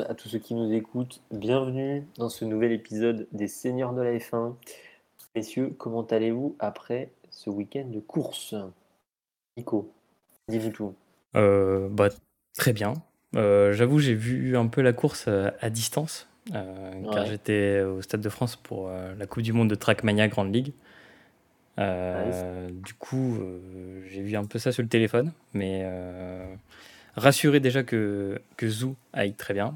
à tous ceux qui nous écoutent. Bienvenue dans ce nouvel épisode des Seigneurs de la F1. Messieurs, comment allez-vous après ce week-end de course? Nico, dis-nous tout. Euh, bah, très bien. Euh, j'avoue, j'ai vu un peu la course euh, à distance, car j'étais au Stade de France pour la Coupe du Monde de Trackmania Grande Ligue. Du coup, j'ai vu un peu ça sur le téléphone, mais rassuré déjà que, que Zou aille très bien.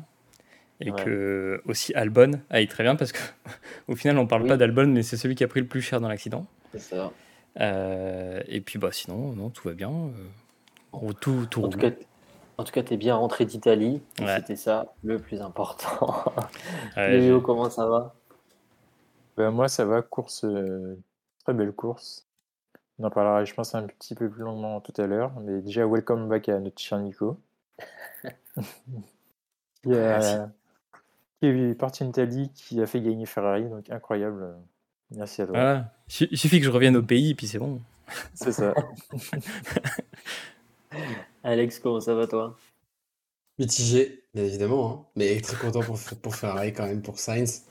Et que aussi Albon aille très bien parce qu'au final on parle pas d'Albon mais c'est celui qui a pris le plus cher dans l'accident. C'est ça. Euh, et puis bah sinon non tout va bien. Euh, tout, tout en, tout cas, en tout cas tu es bien rentré d'Italie. C'était ça le plus important. Léo comment ça va? Ben, Moi ça va course euh, très belle course. On en parlera, je pense, un petit peu plus longuement tout à l'heure. Mais déjà, welcome back à notre cher Nico. qui, est parti en Italie, qui a fait gagner Ferrari, donc incroyable. Merci à toi. Il suffit que je revienne au pays, puis c'est bon. C'est ça. Alex, comment ça va toi? Mitigé, bien évidemment, hein. mais très content pour, pour Ferrari quand même, pour Sainz.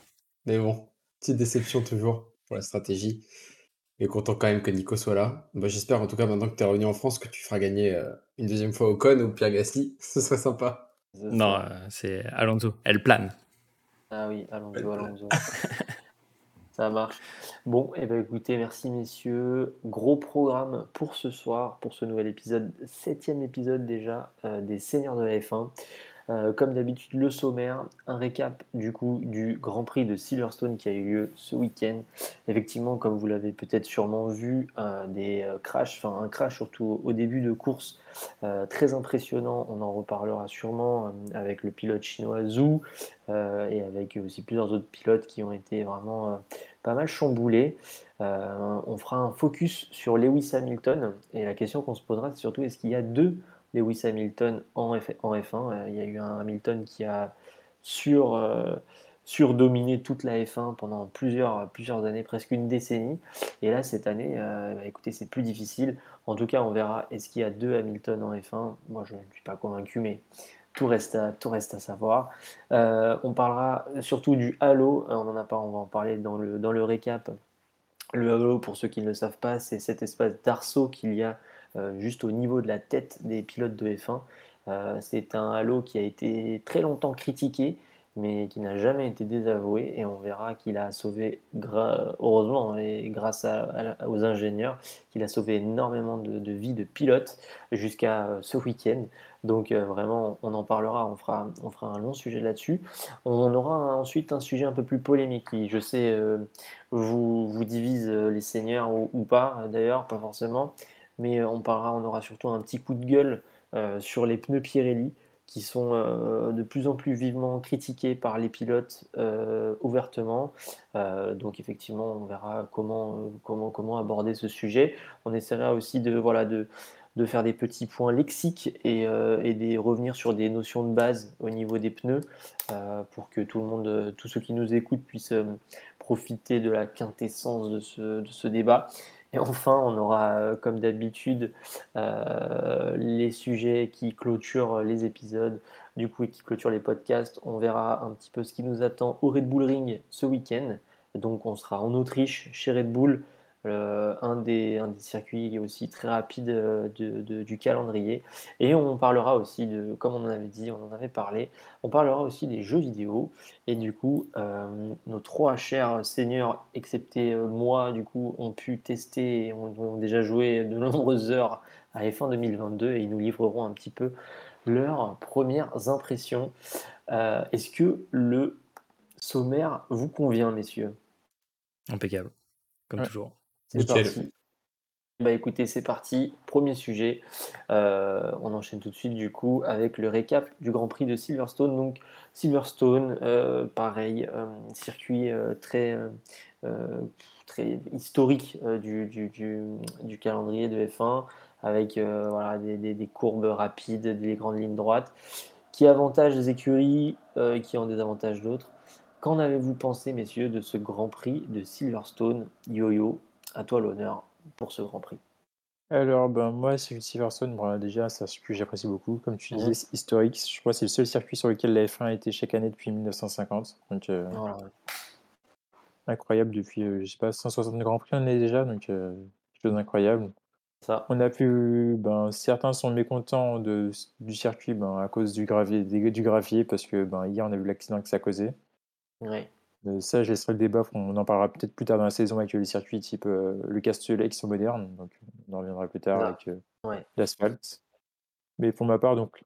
Mais bon, petite déception toujours pour la stratégie. Et content quand même que Nico soit là. Bah, J'espère en tout cas maintenant que tu es revenu en France que tu feras gagner euh, une deuxième fois Ocon ou Pierre Gasly. Ce serait sympa. Non, euh, c'est Alonso. Elle plane. Ah oui, Alonso, Alonso. Ça marche. Bon, et eh ben écoutez, merci messieurs. Gros programme pour ce soir, pour ce nouvel épisode, septième épisode déjà euh, des Seigneurs de la F1. Euh, comme d'habitude, le sommaire, un récap du coup du Grand Prix de Silverstone qui a eu lieu ce week-end. Effectivement, comme vous l'avez peut-être sûrement vu, euh, des euh, crashs, enfin un crash surtout au début de course très impressionnant. On en reparlera sûrement avec le pilote chinois Zhu et avec aussi plusieurs autres pilotes qui ont été vraiment pas mal chamboulés. on fera un focus sur Lewis Hamilton et la question qu'on se posera, c'est surtout est-ce qu'il y a deux Lewis Hamilton en, F, en F1. Euh, il y a eu un Hamilton qui a euh, surdominé toute la F1 pendant plusieurs, plusieurs années, presque une décennie. Et là, cette année, euh, bah, écoutez, c'est plus difficile. En tout cas, on verra est-ce qu'il y a deux Hamilton en F1. Moi, je ne suis pas convaincu, mais tout reste à, savoir. on parlera surtout du Halo. On en a pas, on va en parler dans le, dans le récap. Le Halo, pour ceux qui ne le savent pas, c'est cet espace d'arceau qu'il y a juste au niveau de la tête des pilotes de F1. Euh, c'est un halo qui a été très longtemps critiqué, mais qui n'a jamais été désavoué. Et on verra qu'il a sauvé, heureusement, et grâce aux ingénieurs, qu'il a sauvé énormément de, vies de pilotes jusqu'à euh, ce week-end. Donc vraiment, on en parlera, on fera, on fera un long sujet là-dessus. On aura ensuite un sujet un peu plus polémique qui, je sais, vous, vous divise les seigneurs ou pas, d'ailleurs, pas forcément mais euh, on parlera, on aura surtout un petit coup de gueule euh, sur les pneus Pirelli qui sont euh, de plus en plus vivement critiqués par les pilotes ouvertement. donc effectivement, on verra comment, aborder ce sujet. On essaiera aussi de, faire des petits points lexiques et, de revenir sur des notions de base au niveau des pneus pour que tout le monde, tous ceux qui nous écoutent puissent profiter de la quintessence de ce, de ce débat. Et enfin, on aura, euh, comme d'habitude, euh, les sujets qui clôturent les épisodes, du coup, et qui clôturent les podcasts. On verra un petit peu ce qui nous attend au Red Bull Ring ce week-end. Donc, on sera en Autriche, chez Red Bull, un, des, un, des, circuits aussi très rapides euh, de, du calendrier. Et on parlera aussi de, comme on en avait dit, on en avait parlé, on parlera aussi des jeux vidéo. Et du coup, euh, nos trois chers seigneurs, excepté moi, du coup, ont pu tester et ont, déjà joué de nombreuses heures à F1 2022 et ils nous livreront un petit peu leurs premières impressions. Est-ce que le sommaire vous convient, messieurs? Impeccable, comme toujours. C'est parti. Bah écoutez, c'est parti. Premier sujet. Euh, on enchaîne tout de suite du coup avec le récap du Grand Prix de Silverstone. Donc Silverstone, euh, pareil, euh, circuit très, très historique du, du, calendrier de F1 avec voilà, des, des, courbes rapides, des grandes lignes droites, qui avantage les écuries, qui en désavantage d'autres. Qu'en avez-vous pensé, messieurs, de ce Grand Prix de Silverstone? Yo-Yo à toi l'honneur pour ce Grand Prix. Alors, ben, moi, sur Silverstone, bon, déjà, c'est un circuit que j'apprécie beaucoup. Comme tu disais, c'est historique. Je crois que c'est le seul circuit sur lequel la F1 a été chaque année depuis 1950. Donc, euh, Voilà. incroyable depuis, euh, je sais pas, 160 Grands Prix, on est déjà. Donc, euh, chose d'incroyable. Ça. On a pu, ben, certains sont mécontents de, du circuit ben, à cause du gravier, du gravier, parce que ben, hier, on a vu l'accident que ça causait. Ouais. Euh, ça, je laisserai le débat. On en parlera peut-être plus tard dans la saison avec les circuits type euh, le Castellet qui sont modernes. Donc, on en reviendra plus tard Ah, avec euh, ouais. l'asphalte. Mais pour ma part, donc,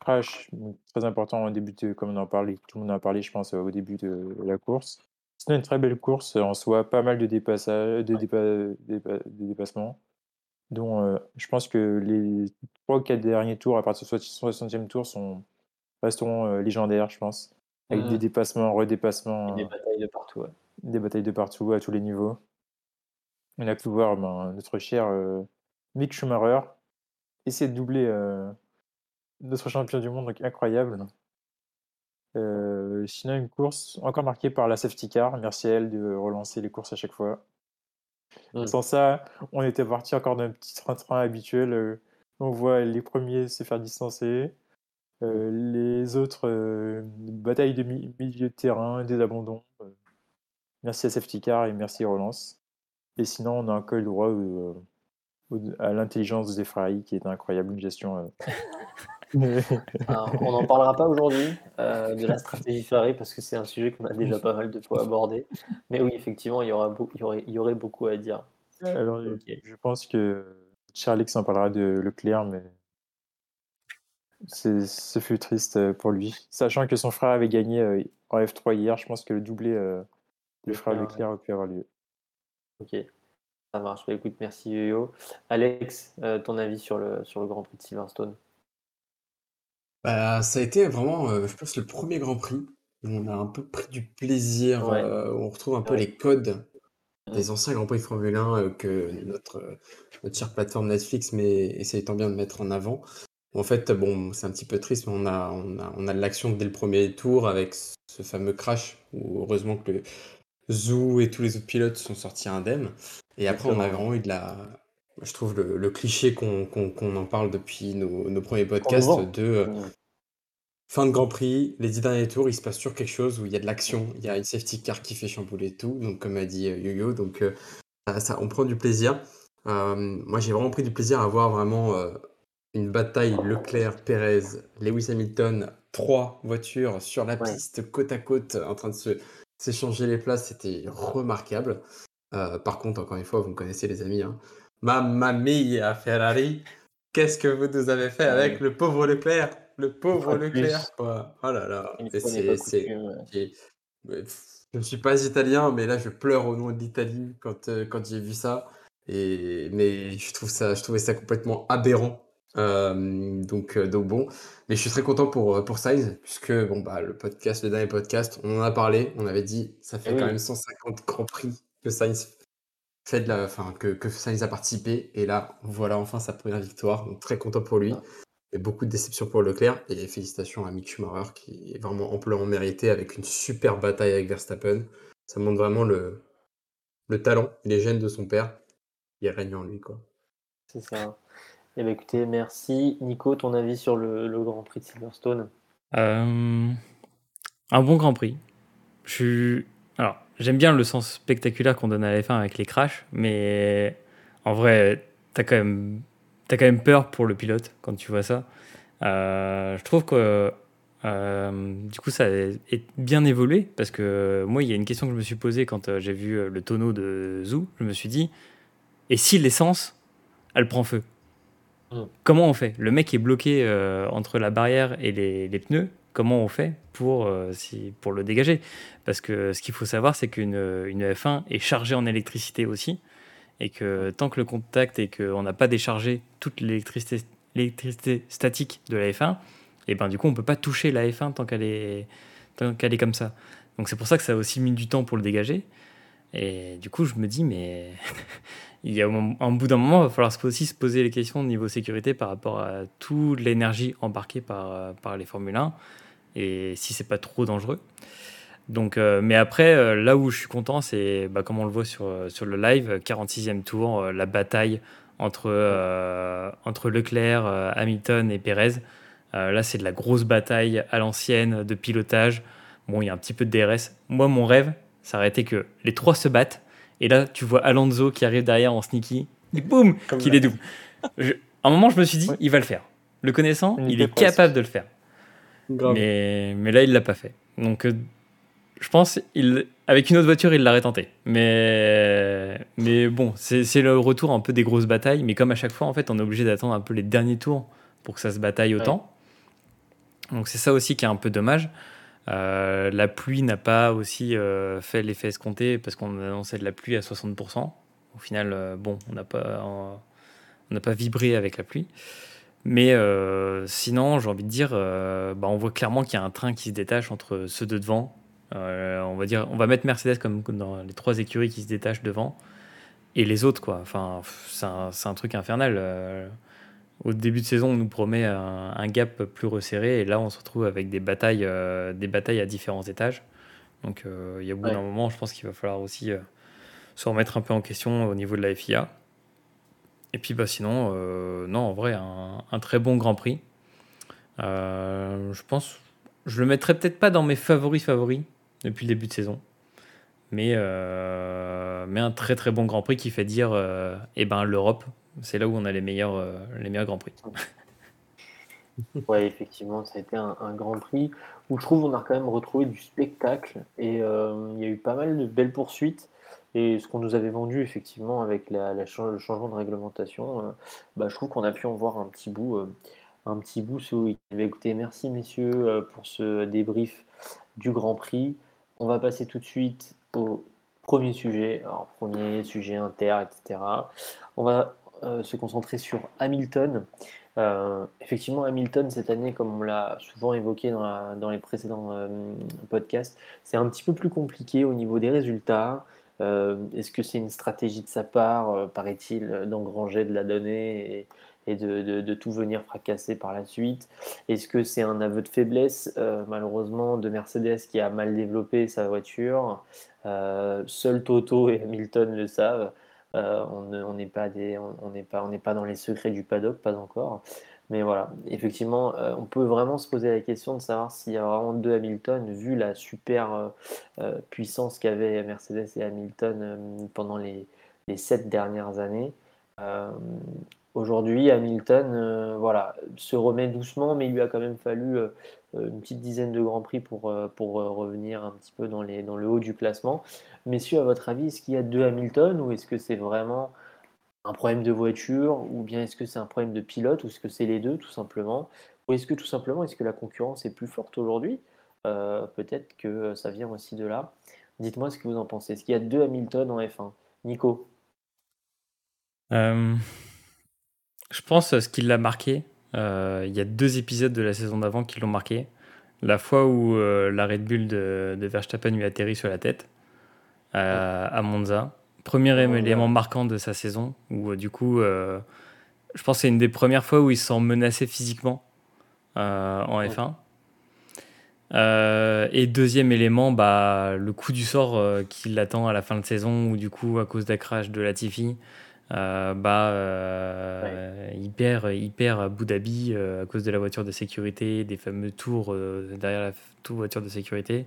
crash, très important au début, de, comme on en parlait, tout le monde en a parlé, je pense, au début de la course. C'était une très belle course en soi, pas mal de, dépassages, de, dépa- dépa- de dépassements, dont euh, je pense que les 3 ou 4 derniers tours, à partir du 60e tour, sont, resteront euh, légendaires, je pense, avec des dépassements, redépassements. Et des euh, batailles de partout. ouais. des batailles de partout, à tous les niveaux. On a pu voir ben, notre cher euh, Mick Schumacher essayer de doubler euh, notre champion du monde, donc incroyable. Euh, sinon, une course encore marquée par la safety car. Merci à elle de relancer les courses à chaque fois. Mm. Sans ça, on était parti encore d'un petit train-train habituel. euh, on voit les premiers se faire distancer. Euh, les autres, euh, bataille de mi- milieu de terrain, des abandons. euh. Merci à Safety Car et merci à Relance. Et sinon, on a un col droit au- à l'intelligence des Ferrari qui est incroyable, une gestion. Alors, on n'en parlera pas aujourd'hui de la stratégie Ferrari parce que c'est un sujet qu'on a déjà pas mal de fois abordé. Mais oui, effectivement, il y, aura il y, aurait, il y aurait beaucoup à dire. Alors, je pense que Charlie en parlera de Leclerc, mais ce fut triste euh, pour lui. Sachant que son frère avait gagné euh, en F3 hier, je pense que le doublé euh, du frère Leclerc, Leclerc aurait pu avoir lieu. Ok, ça marche. Bah, écoute, merci Yo-Yo. Alex, euh, ton avis sur le, sur le Grand Prix de Silverstone? Bah, ça a été vraiment, euh, je pense, le premier Grand Prix où on a un peu pris du plaisir, Ouais. euh, où on retrouve un peu Ouais. les codes des anciens Grands Prix de Formule 1 euh, que notre, euh, notre chère plateforme Netflix mais essaye tant bien de mettre en avant. En fait, bon, c'est un petit peu triste, mais on a, on a, on a de l'action dès le premier tour avec ce fameux crash où heureusement que le Zou et tous les autres pilotes sont sortis indemnes. Et après, on a vraiment eu de la. Je trouve le, le cliché qu'on en parle depuis nos, nos premiers podcasts de euh, fin de Grand Prix, les dix derniers tours, il se passe toujours quelque chose où il y a de l'action, il y a une safety car qui fait chambouler tout, donc comme a dit euh, Yo-Yo, donc euh, ça, ça- on prend du plaisir. Euh, moi, j'ai vraiment pris du plaisir à voir vraiment une bataille Leclerc-Pérez, Lewis Hamilton, trois voitures sur la Ouais. piste, côte à côte, en train de s'échanger les places, c'était remarquable. Euh, par contre, encore une fois, vous me connaissez les amis, hein. Mamma mia Ferrari, qu'est-ce que vous nous avez fait avec Ouais. le pauvre Leclerc, le pauvre Leclerc, quoi. Oh là là, c'est, pff, je ne suis pas italien, mais là je pleure au nom de l'Italie quand, euh, quand j'ai vu ça. Et, mais je trouve ça, je trouvais ça complètement aberrant. Euh, donc, euh, donc bon, mais je suis très content pour, euh, pour Sainz, puisque bon, bah, le podcast, le dernier podcast, on en a parlé, on avait dit, ça fait Eh quand même 150 Grands Prix que Sainz fait de la, enfin, que, que Sainz a participé, et là, voilà enfin sa première victoire, donc très content pour lui. Ouais. Et beaucoup de déception pour Leclerc, et félicitations à Mick Schumacher qui est vraiment amplement mérité avec une super bataille avec Verstappen. Ça montre vraiment le, le talent et les gènes de son père. Il règne en lui, quoi. C'est ça. Eh bien, écoutez, merci. Nico, ton avis sur le, Grand Prix de Silverstone? Euh, un bon Grand Prix. Je. Alors, j'aime bien le sens spectaculaire qu'on donne à la F1 avec les crashs, mais en vrai, t'as quand même, t'as quand même peur pour le pilote quand tu vois ça. Euh, je trouve que euh, du coup, ça est bien évolué parce que moi, il y a une question que je me suis posée quand j'ai vu le tonneau de Zou. Je me suis dit, et si l'essence, elle prend feu? Mm. Comment on fait? Le mec est bloqué euh, entre la barrière et les, pneus. Comment on fait pour, euh, pour le dégager? Parce que ce qu'il faut savoir, c'est qu'une une F1 est chargée en électricité aussi. Et que tant que le contact et qu'on n'a pas déchargé toute l'électricité l'électricité statique de la F1, et ben du coup on peut pas toucher la F1 tant qu'elle est, tant qu'elle est comme ça. Donc c'est pour ça que ça a aussi mis du temps pour le dégager. Et du coup je me dis mais il y a un, bout d'un moment il va falloir aussi se poser les questions au niveau sécurité par rapport à toute l'énergie embarquée par, par les Formule 1 et si c'est pas trop dangereux. Donc, euh, mais après, euh, là où je suis content, c'est bah, comme on le voit sur, sur le live, 46e tour, euh, la bataille entre, euh, entre Leclerc, euh, Hamilton et Perez. Euh, là, c'est de la grosse bataille à l'ancienne de pilotage. Bon, il y a un petit peu de DRS. Moi, mon rêve, ça aurait été que les trois se battent. Et là, tu vois Alonso qui arrive derrière en sneaky. Et boum, qu'il est double. Je- à un moment, je me suis dit, il va le faire. Le connaissant, Il est capable de le faire. Mais, mais là, il l'a pas fait. Donc, euh, je pense, il, avec une autre voiture, il l'aurait tenté. Mais, mais bon, c'est c'est le retour un peu des grosses batailles. Mais comme à chaque fois, en fait, on est obligé d'attendre un peu les derniers tours pour que ça se bataille autant. Donc, c'est ça aussi qui est un peu dommage. Euh, la pluie n'a pas aussi euh, fait l'effet escompté parce qu'on annonçait de la pluie à 60%. Au final, euh, bon, on n'a pas, on pas vibré avec la pluie. Mais sinon, j'ai envie de dire, bah, on voit clairement qu'il y a un train qui se détache entre ceux de devant. On va dire, on va mettre Mercedes comme dans les trois écuries qui se détachent devant et les autres quoi. Enfin, c'est un truc infernal. Au début de saison, on nous promet un, un gap plus resserré et là, on se retrouve avec des batailles, euh, des batailles à différents étages. Donc, euh, il y a au bout Ouais. d'un moment, je pense qu'il va falloir aussi euh, se remettre un peu en question au niveau de la FIA. Et puis bah sinon, non, en vrai, un, un très bon Grand Prix. Je pense, je le mettrais peut-être pas dans mes favoris favoris depuis le début de saison, mais, mais un très très bon Grand Prix qui fait dire, eh ben l'Europe, c'est là où on a les meilleurs, euh, les meilleurs Grands Prix. Ouais, effectivement, ça a été un, grand prix où je trouve on a quand même retrouvé du spectacle et euh, il y a eu pas mal de belles poursuites. Et ce qu'on nous avait vendu effectivement avec la, le changement de réglementation, euh, bah, je trouve qu'on a pu en voir un petit bout, un petit bout Écoutez, merci messieurs pour ce débrief du Grand Prix. On va passer tout de suite au premier sujet. Alors, premier sujet inter, etc. On va euh, se concentrer sur Hamilton. Euh, effectivement, Hamilton, cette année, comme on l'a souvent évoqué dans, les précédents euh, podcasts, c'est un petit peu plus compliqué au niveau des résultats. Est-ce que c'est une stratégie de sa part, paraît-il, d'engranger de la donnée et, de, de- tout venir fracasser par la suite? Est-ce que c'est un aveu de faiblesse, malheureusement, de Mercedes qui a mal développé sa voiture Seul Toto et Hamilton le savent. Euh, on ne- on n'est pas, on- pas, on pas dans les secrets du paddock, pas encore. Mais voilà, effectivement, euh, on peut vraiment se poser la question de savoir s'il y a vraiment deux Hamilton, vu la super euh, puissance qu'avaient Mercedes et Hamilton pendant les, les sept dernières années. Aujourd'hui, Hamilton voilà, se remet doucement, mais il lui a quand même fallu une petite dizaine de grands prix pour, euh, euh, revenir un petit peu dans, le haut du classement. Messieurs, à votre avis, est-ce qu'il y a deux Hamilton ou est-ce que c'est vraiment un problème de voiture ou bien est-ce que c'est un problème de pilote ou est-ce que c'est les deux tout simplement? Ou est-ce que tout simplement est-ce que la concurrence est plus forte aujourd'hui? Euh, Peut-être que ça vient aussi de là. Dites-moi ce que vous en pensez. Est-ce qu'il y a deux Hamilton en F1 Nico Euh, je pense euh, ce qui l'a marqué, euh, il y a deux épisodes de la saison d'avant qui l'ont marqué. La fois où euh, la Red Bull de, de Verstappen lui atterrit sur la tête à, à Monza. Premier Monza. élément marquant de sa saison, où euh, du coup, euh, je pense que c'est une des premières fois où il se sent menacé physiquement euh, en Ouais. F1. Euh, et deuxième élément, bah, le coup du sort euh, qui l'attend à la fin de saison, où du coup, à cause d'un crash de Latifi, euh, bah, euh, il, perd, il perd à Abu Dhabi euh, à cause de la voiture de sécurité, des fameux tours euh, derrière la voiture de sécurité.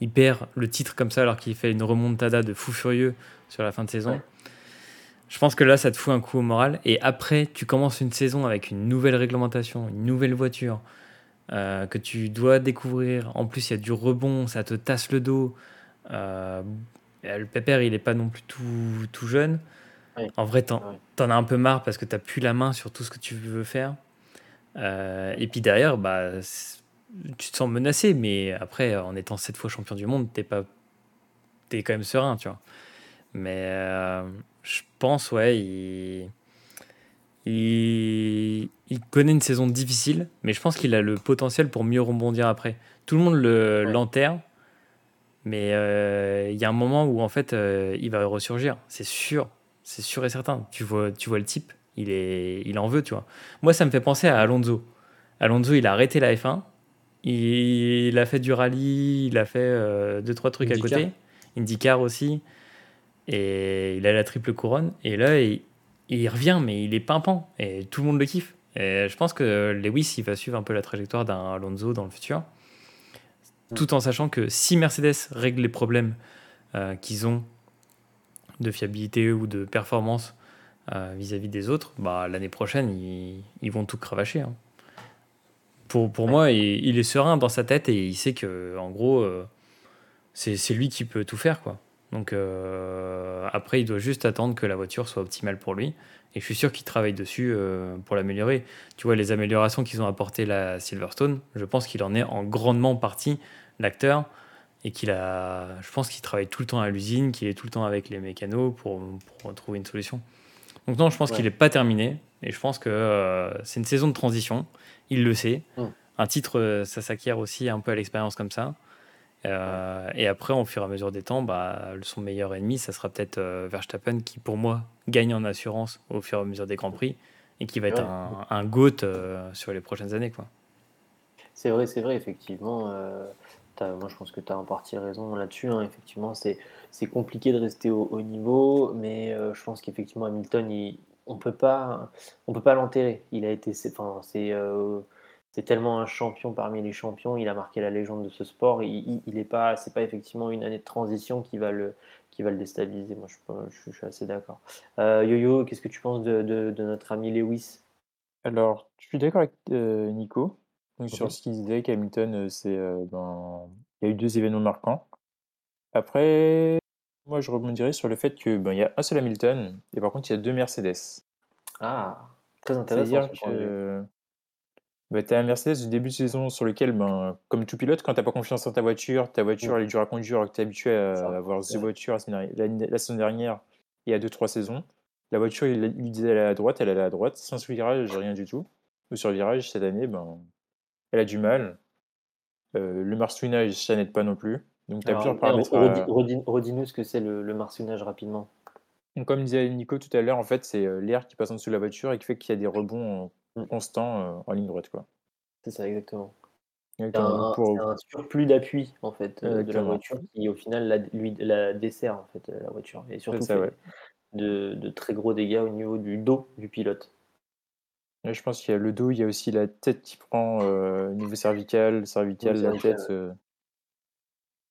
Il perd le titre comme ça alors qu'il fait une remontada de fou furieux sur la fin de saison. Ouais. Je pense que là, ça te fout un coup au moral. Et après, tu commences une saison avec une nouvelle réglementation, une nouvelle voiture euh, que tu dois découvrir. En plus, il y a du rebond, ça te tasse le dos. Le pépère, il n'est pas non plus tout, tout jeune. Ouais. En vrai, t'en Ouais. as un peu marre parce que tu n'as plus la main sur tout ce que tu veux faire. Euh, et puis derrière, bah, tu te sens menacé, mais après, en étant sept fois champion du monde, t'es pas, t'es quand même serein, tu vois. Mais euh, je pense, ouais, il, il, il connaît une saison difficile, mais je pense qu'il a le potentiel pour mieux rebondir après. Tout le monde le Ouais. l'enterre, mais euh, il y a un moment où en fait, il va ressurgir, c'est sûr, c'est sûr et certain. Tu vois, tu vois le type, il est, il en veut, tu vois. Moi, ça me fait penser à Alonso. Alonso, il a arrêté la F1, il, a fait du rallye, il a fait euh, deux trois trucs IndyCar. à côté, IndyCar aussi, et il a la triple couronne. Et là, il, il revient, mais il est pimpant et tout le monde le kiffe. Et je pense que Lewis, il va suivre un peu la trajectoire d'un Alonso dans le futur, tout en sachant que si Mercedes règle les problèmes euh, qu'ils ont de fiabilité ou de performance euh, vis-à-vis des autres, bah, l'année prochaine, ils, vont tout cravacher. Hein. Pour, pour moi, il, il, est serein dans sa tête et il sait que, en gros, euh, c'est lui qui peut tout faire. quoi. Donc après, il doit juste attendre que la voiture soit optimale pour lui. Et je suis sûr qu'ils travaillent dessus euh, pour l'améliorer. Tu vois, les améliorations qu'ils ont apportées la Silverstone, je pense qu'il en est en grandement partie l'acteur et qu'il a, je pense qu'il travaille tout le temps à l'usine, qu'il est tout le temps avec les mécanos pour, pour trouver une solution. Donc non, je pense qu'il n'est pas terminé et je pense que euh, c'est une saison de transition. Il le sait. Mm. Un titre, euh, ça s'acquiert aussi un peu à l'expérience comme ça. Euh, et après, au fur et à mesure des temps, bah, son meilleur ennemi, ça sera peut-être euh, Verstappen qui, pour moi, gagne en assurance au fur et à mesure des Grands Prix et qui va être un, un GOAT sur les prochaines années. Quoi. C'est vrai, c'est vrai, effectivement. Moi, je pense que tu as en partie raison là-dessus. Hein. Effectivement, c'est, compliqué de rester au haut niveau, mais je pense qu'effectivement, Hamilton, il, on peut pas, on peut pas l'enterrer. Il a été, enfin, c'est tellement un champion parmi les champions, il a marqué la légende de ce sport. Il, n'est pas, c'est pas effectivement une année de transition qui va le, qui va le déstabiliser. Moi, je, suis assez d'accord. Euh, Yo-Yo, qu'est-ce que tu penses de, notre ami Lewis? Alors, je suis d'accord avec euh, Nico sur ce qu'il disait qu'Hamilton, euh, c'est ben, il y a eu deux événements marquants. Après, moi, je rebondirais sur le fait que ben, il y a un seul Hamilton et par contre, il y a deux Mercedes. Ah, très intéressant. C'est-à-dire que bah, tu as un Mercedes du début de saison sur lequel, ben, comme tout pilote, quand tu n'as pas confiance en ta voiture, ta voiture elle est dure à conduire, que tu es habitué à avoir cette voiture la, saison dernière et à 2-3 saisons. La voiture, il lui disait elle est à droite, elle est à droite, sans virage, rien du tout. Ou sur virage, cette année, ben, elle a du mal. Euh, le marsouinage, ça n'aide pas non plus. Donc, tu as plusieurs paramètres. Redis-nous ce que c'est le, le marsouinage rapidement. Donc, comme disait Nico tout à l'heure, en fait, c'est euh, l'air qui passe en dessous de la voiture et qui fait qu'il y a des rebonds Mmh. constant euh, en ligne droite. quoi. C'est ça, exactement. C'est un, surplus d'appui en fait euh, de la voiture qui au final la, lui, la dessert en fait la voiture et surtout de, de, très gros dégâts au niveau du dos du pilote. Je pense qu'il y a le dos, il y a aussi la tête qui prend euh, niveau cervical, cervical, la tête. je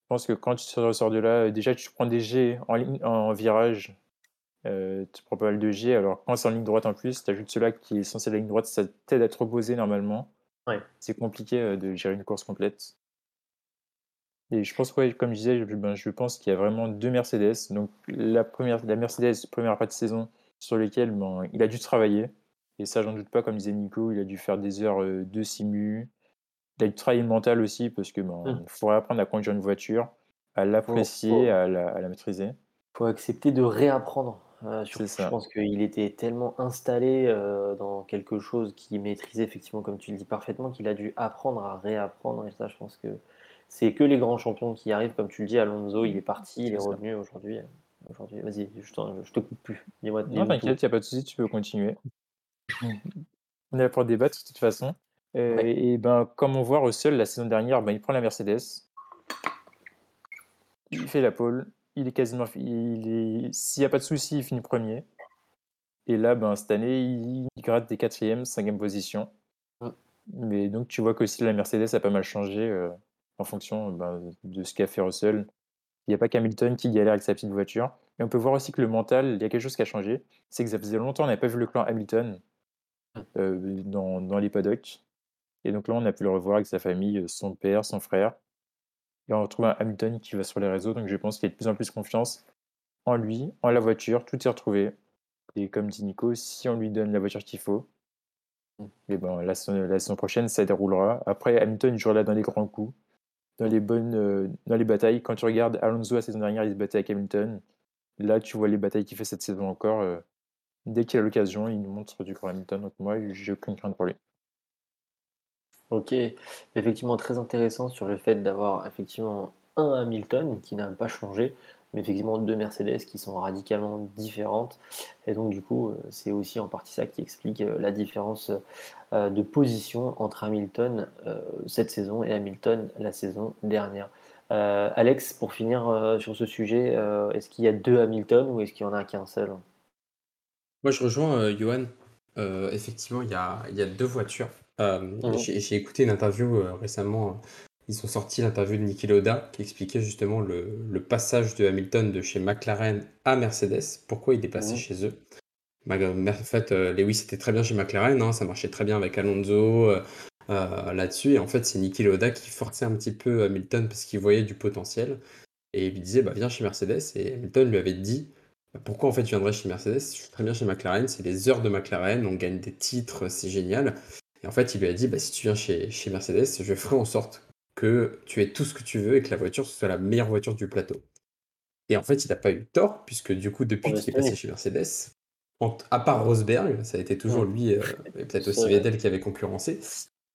pense que quand tu sors de là, déjà tu prends des G en, ligne, en virage, euh, tu prends pas mal de G. Alors, quand c'est en ligne droite en plus, tu ajoutes cela qui est censé la ligne droite, ça t'aide à te reposer normalement. C'est compliqué euh, de gérer une course complète. Et je pense, ouais, comme je disais, je, ben, je pense qu'il y a vraiment deux Mercedes. Donc, la, première, la Mercedes, première partie de saison, sur lesquelles ben, il a dû travailler. Et ça, j'en doute pas, comme disait Nico, il a dû faire des heures euh, de simu. Il a dû travailler mental aussi, parce que ben, mmh. faudrait apprendre à conduire une voiture, à l'apprécier, à, la, à la maîtriser. Il faut accepter de réapprendre euh, je pense qu'il était tellement installé euh, dans quelque chose qu'il maîtrisait effectivement, comme tu le dis parfaitement, qu'il a dû apprendre à réapprendre. Et ça, je pense que c'est que les grands champions qui arrivent, comme tu le dis, Alonso, il est parti, il est, revenu aujourd'hui. Aujourd'hui, vas-y, je, je, te coupe plus. Non, t'inquiète, il n'y a pas de souci, tu peux continuer. On est là pour débattre de toute façon. Euh, et, ben, comme on voit Russell la saison dernière, ben, il prend la Mercedes, il fait la pole, il est quasiment. Il s'il n'y a pas de souci, il finit premier. Et là, ben, cette année, il, gratte des quatrièmes, cinquième position. Mais donc, tu vois que aussi la Mercedes a pas mal changé euh, en fonction ben, de ce qu'a fait Russell. Il n'y a pas qu'Hamilton qui galère avec sa petite voiture. Et on peut voir aussi que le mental, il y a quelque chose qui a changé. C'est que ça faisait longtemps qu'on n'avait pas vu le clan Hamilton euh, dans, dans les paddocks. Et donc là, on a pu le revoir avec sa famille, son père, son frère. Et on retrouve un Hamilton qui va sur les réseaux, donc je pense qu'il y a de plus en plus confiance en lui, en la voiture, tout est retrouvé. Et comme dit Nico, si on lui donne la voiture qu'il faut, et ben, la, saison, prochaine, ça déroulera. Après, Hamilton jouera là dans les grands coups, dans les bonnes euh, dans les batailles. Quand tu regardes Alonso la saison dernière, il se battait avec Hamilton. Là, tu vois les batailles qu'il fait cette saison encore. Euh, dès qu'il a l'occasion, il nous montre du grand Hamilton. Donc moi, j'ai aucune crainte pour lui. Ok, effectivement très intéressant sur le fait d'avoir effectivement un Hamilton qui n'a pas changé, mais effectivement deux Mercedes qui sont radicalement différentes. Et donc du coup, euh, c'est aussi en partie ça qui explique euh, la différence euh, de position entre Hamilton cette saison et Hamilton la saison dernière. Alex, pour finir sur ce sujet, est-ce qu'il y a deux Hamilton ou est-ce qu'il y en a qu'un seul? Moi, je rejoins euh, Johan. Euh, effectivement, il y a, il y a deux voitures. Euh, Mhm. j'ai j'ai écouté une interview euh, récemment. Ils ont sorti l'interview de Niki Lauda qui expliquait justement le, le passage de Hamilton de chez McLaren à Mercedes. Pourquoi il est passé Mhm. chez eux. En fait, Lewis était très bien chez McLaren, hein, ça marchait très bien avec Alonso là-dessus. Et en fait, c'est Niki Lauda qui forçait un petit peu Hamilton parce qu'il voyait du potentiel. Et il lui disait, bah, viens chez Mercedes. Et Hamilton lui avait dit, pourquoi en fait tu viendrais chez Mercedes? Je suis très bien chez McLaren, c'est les heures de McLaren, on gagne des titres, c'est génial. Et en fait, il lui a dit, bah, si tu viens chez, chez Mercedes, je ferai en sorte que tu aies tout ce que tu veux et que la voiture soit la meilleure voiture du plateau. Et en fait, il n'a pas eu tort, puisque du coup, depuis qu'il est passé chez Mercedes, en- à part Rosberg, ça a été toujours Ouais. lui, euh, et peut-être aussi Vettel qui avait concurrencé,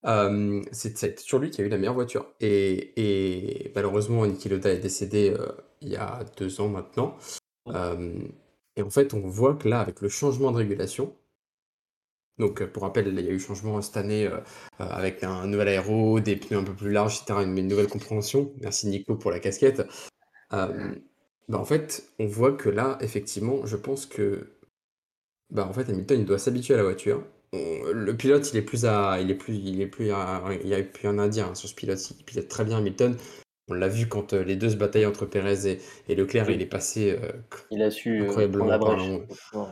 euh, c'est ça a été toujours lui qui a eu la meilleure voiture. Et, et malheureusement, Niki Lauda est décédé euh, il y a deux ans maintenant. Euh, et en fait, on voit que là, avec le changement de régulation, donc euh, pour rappel, il y a eu changement cette année euh, euh, avec un nouvel aéro, des pneus un peu plus larges, etc., une, une nouvelle compréhension. Merci Nico pour la casquette. Euh, en fait, on voit que là, effectivement, je pense que bah, en fait, Hamilton, il doit s'habituer à la voiture. Le pilote, il est plus à, il est plus, il est plus à- il y a plus un indien hein, sur ce pilote. Il pilote très bien Hamilton. On l'a vu quand euh, les deux se bataillent entre Perez et, et Leclerc, Oui. il est passé euh, Il a su euh, Incroyablement prendre la parlant. brèche. Ouais.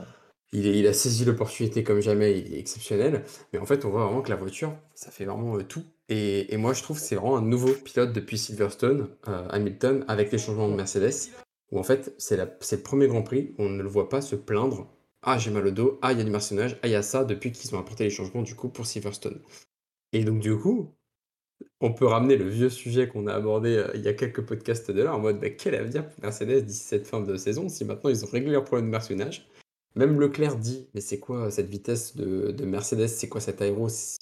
il, est- il a saisi l'opportunité comme jamais, il est exceptionnel. Mais en fait, on voit vraiment que la voiture, ça fait vraiment euh, tout. Et, et moi, je trouve que c'est vraiment un nouveau pilote depuis Silverstone, euh, Hamilton, avec les changements de Mercedes, où en fait, c'est la- c'est le premier Grand Prix où on ne le voit pas se plaindre. Ah, j'ai mal au dos, ah, il y a du mercenage, ah, il y a ça, depuis qu'ils ont apporté les changements du coup pour Silverstone. Et donc, du coup, on peut ramener le vieux sujet qu'on a abordé euh, il y a quelques podcasts de là, en mode bah, quel avenir pour Mercedes d'ici cette fin de saison si maintenant ils ont réglé leur problème de mercenage? Même Leclerc dit mais c'est quoi cette vitesse de, de Mercedes? C'est quoi cet aéro? C'est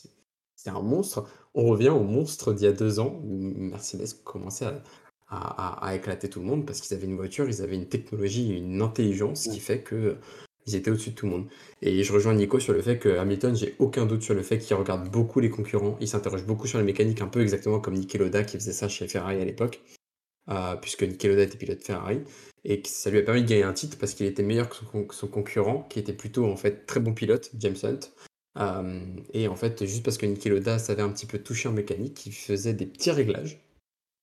c'est un monstre. On revient au monstre d'il y a deux ans où Mercedes commençait à, à- à- à éclater tout le monde parce qu'ils avaient une voiture, ils avaient une technologie, une intelligence qui fait que ils étaient au-dessus de tout le monde. Et je rejoins Nico sur le fait que Hamilton, j'ai aucun doute sur le fait qu'il regarde beaucoup les concurrents, il s'interroge beaucoup sur les mécaniques, un peu exactement comme Niki Lauda qui faisait ça chez Ferrari à l'époque, euh, puisque Niki Lauda était pilote Ferrari, et que ça lui a permis de gagner un titre parce qu'il était meilleur que son, concurrent, qui était plutôt en fait très bon pilote, James Hunt. Euh, et en fait, juste parce que Niki Lauda savait un petit peu toucher en mécanique, il faisait des petits réglages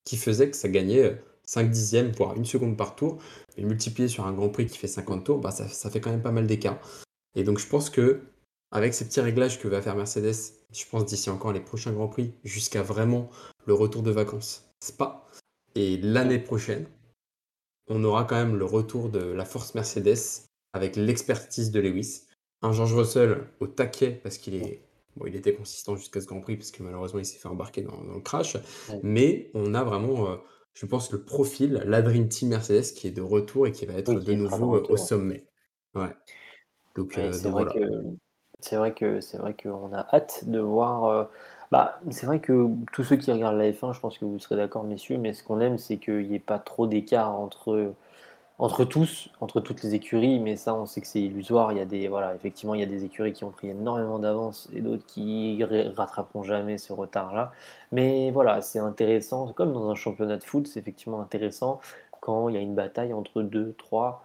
qui faisaient que ça gagnait 5 dixièmes, voire une seconde par tour. Mais multiplié sur un Grand Prix qui fait 50 tours, bah, ça, ça fait quand même pas mal d'écart. Et donc je pense que avec ces petits réglages que va faire Mercedes, je pense d'ici encore les prochains Grands Prix, jusqu'à vraiment le retour de vacances Spa, et l'année prochaine, on aura quand même le retour de la force Mercedes avec l'expertise de Lewis. Un George Russell au taquet parce qu'il est bon, il était consistant jusqu'à ce Grand Prix parce que malheureusement il s'est fait embarquer dans, dans le crash. Ouais. Mais on a vraiment, euh, je pense, le profil, la Dream Team Mercedes qui est de retour et qui va être Oui, de nouveau euh, au sommet. Ouais. Donc, Ouais, euh, c'est donc vrai voilà. que c'est vrai que c'est vrai qu'on a hâte de voir. euh, bah, c'est vrai que tous ceux qui regardent la F1, je pense que vous serez d'accord, messieurs, mais ce qu'on aime, c'est qu'il n'y ait pas trop d'écart entre entre tous, entre toutes les écuries. Mais ça, on sait que c'est illusoire. Il y a des voilà, effectivement, il y a des écuries qui ont pris énormément d'avance et d'autres qui ra- rattraperont jamais ce retard-là. Mais voilà, c'est intéressant. Comme dans un championnat de foot, c'est effectivement intéressant quand il y a une bataille entre deux, trois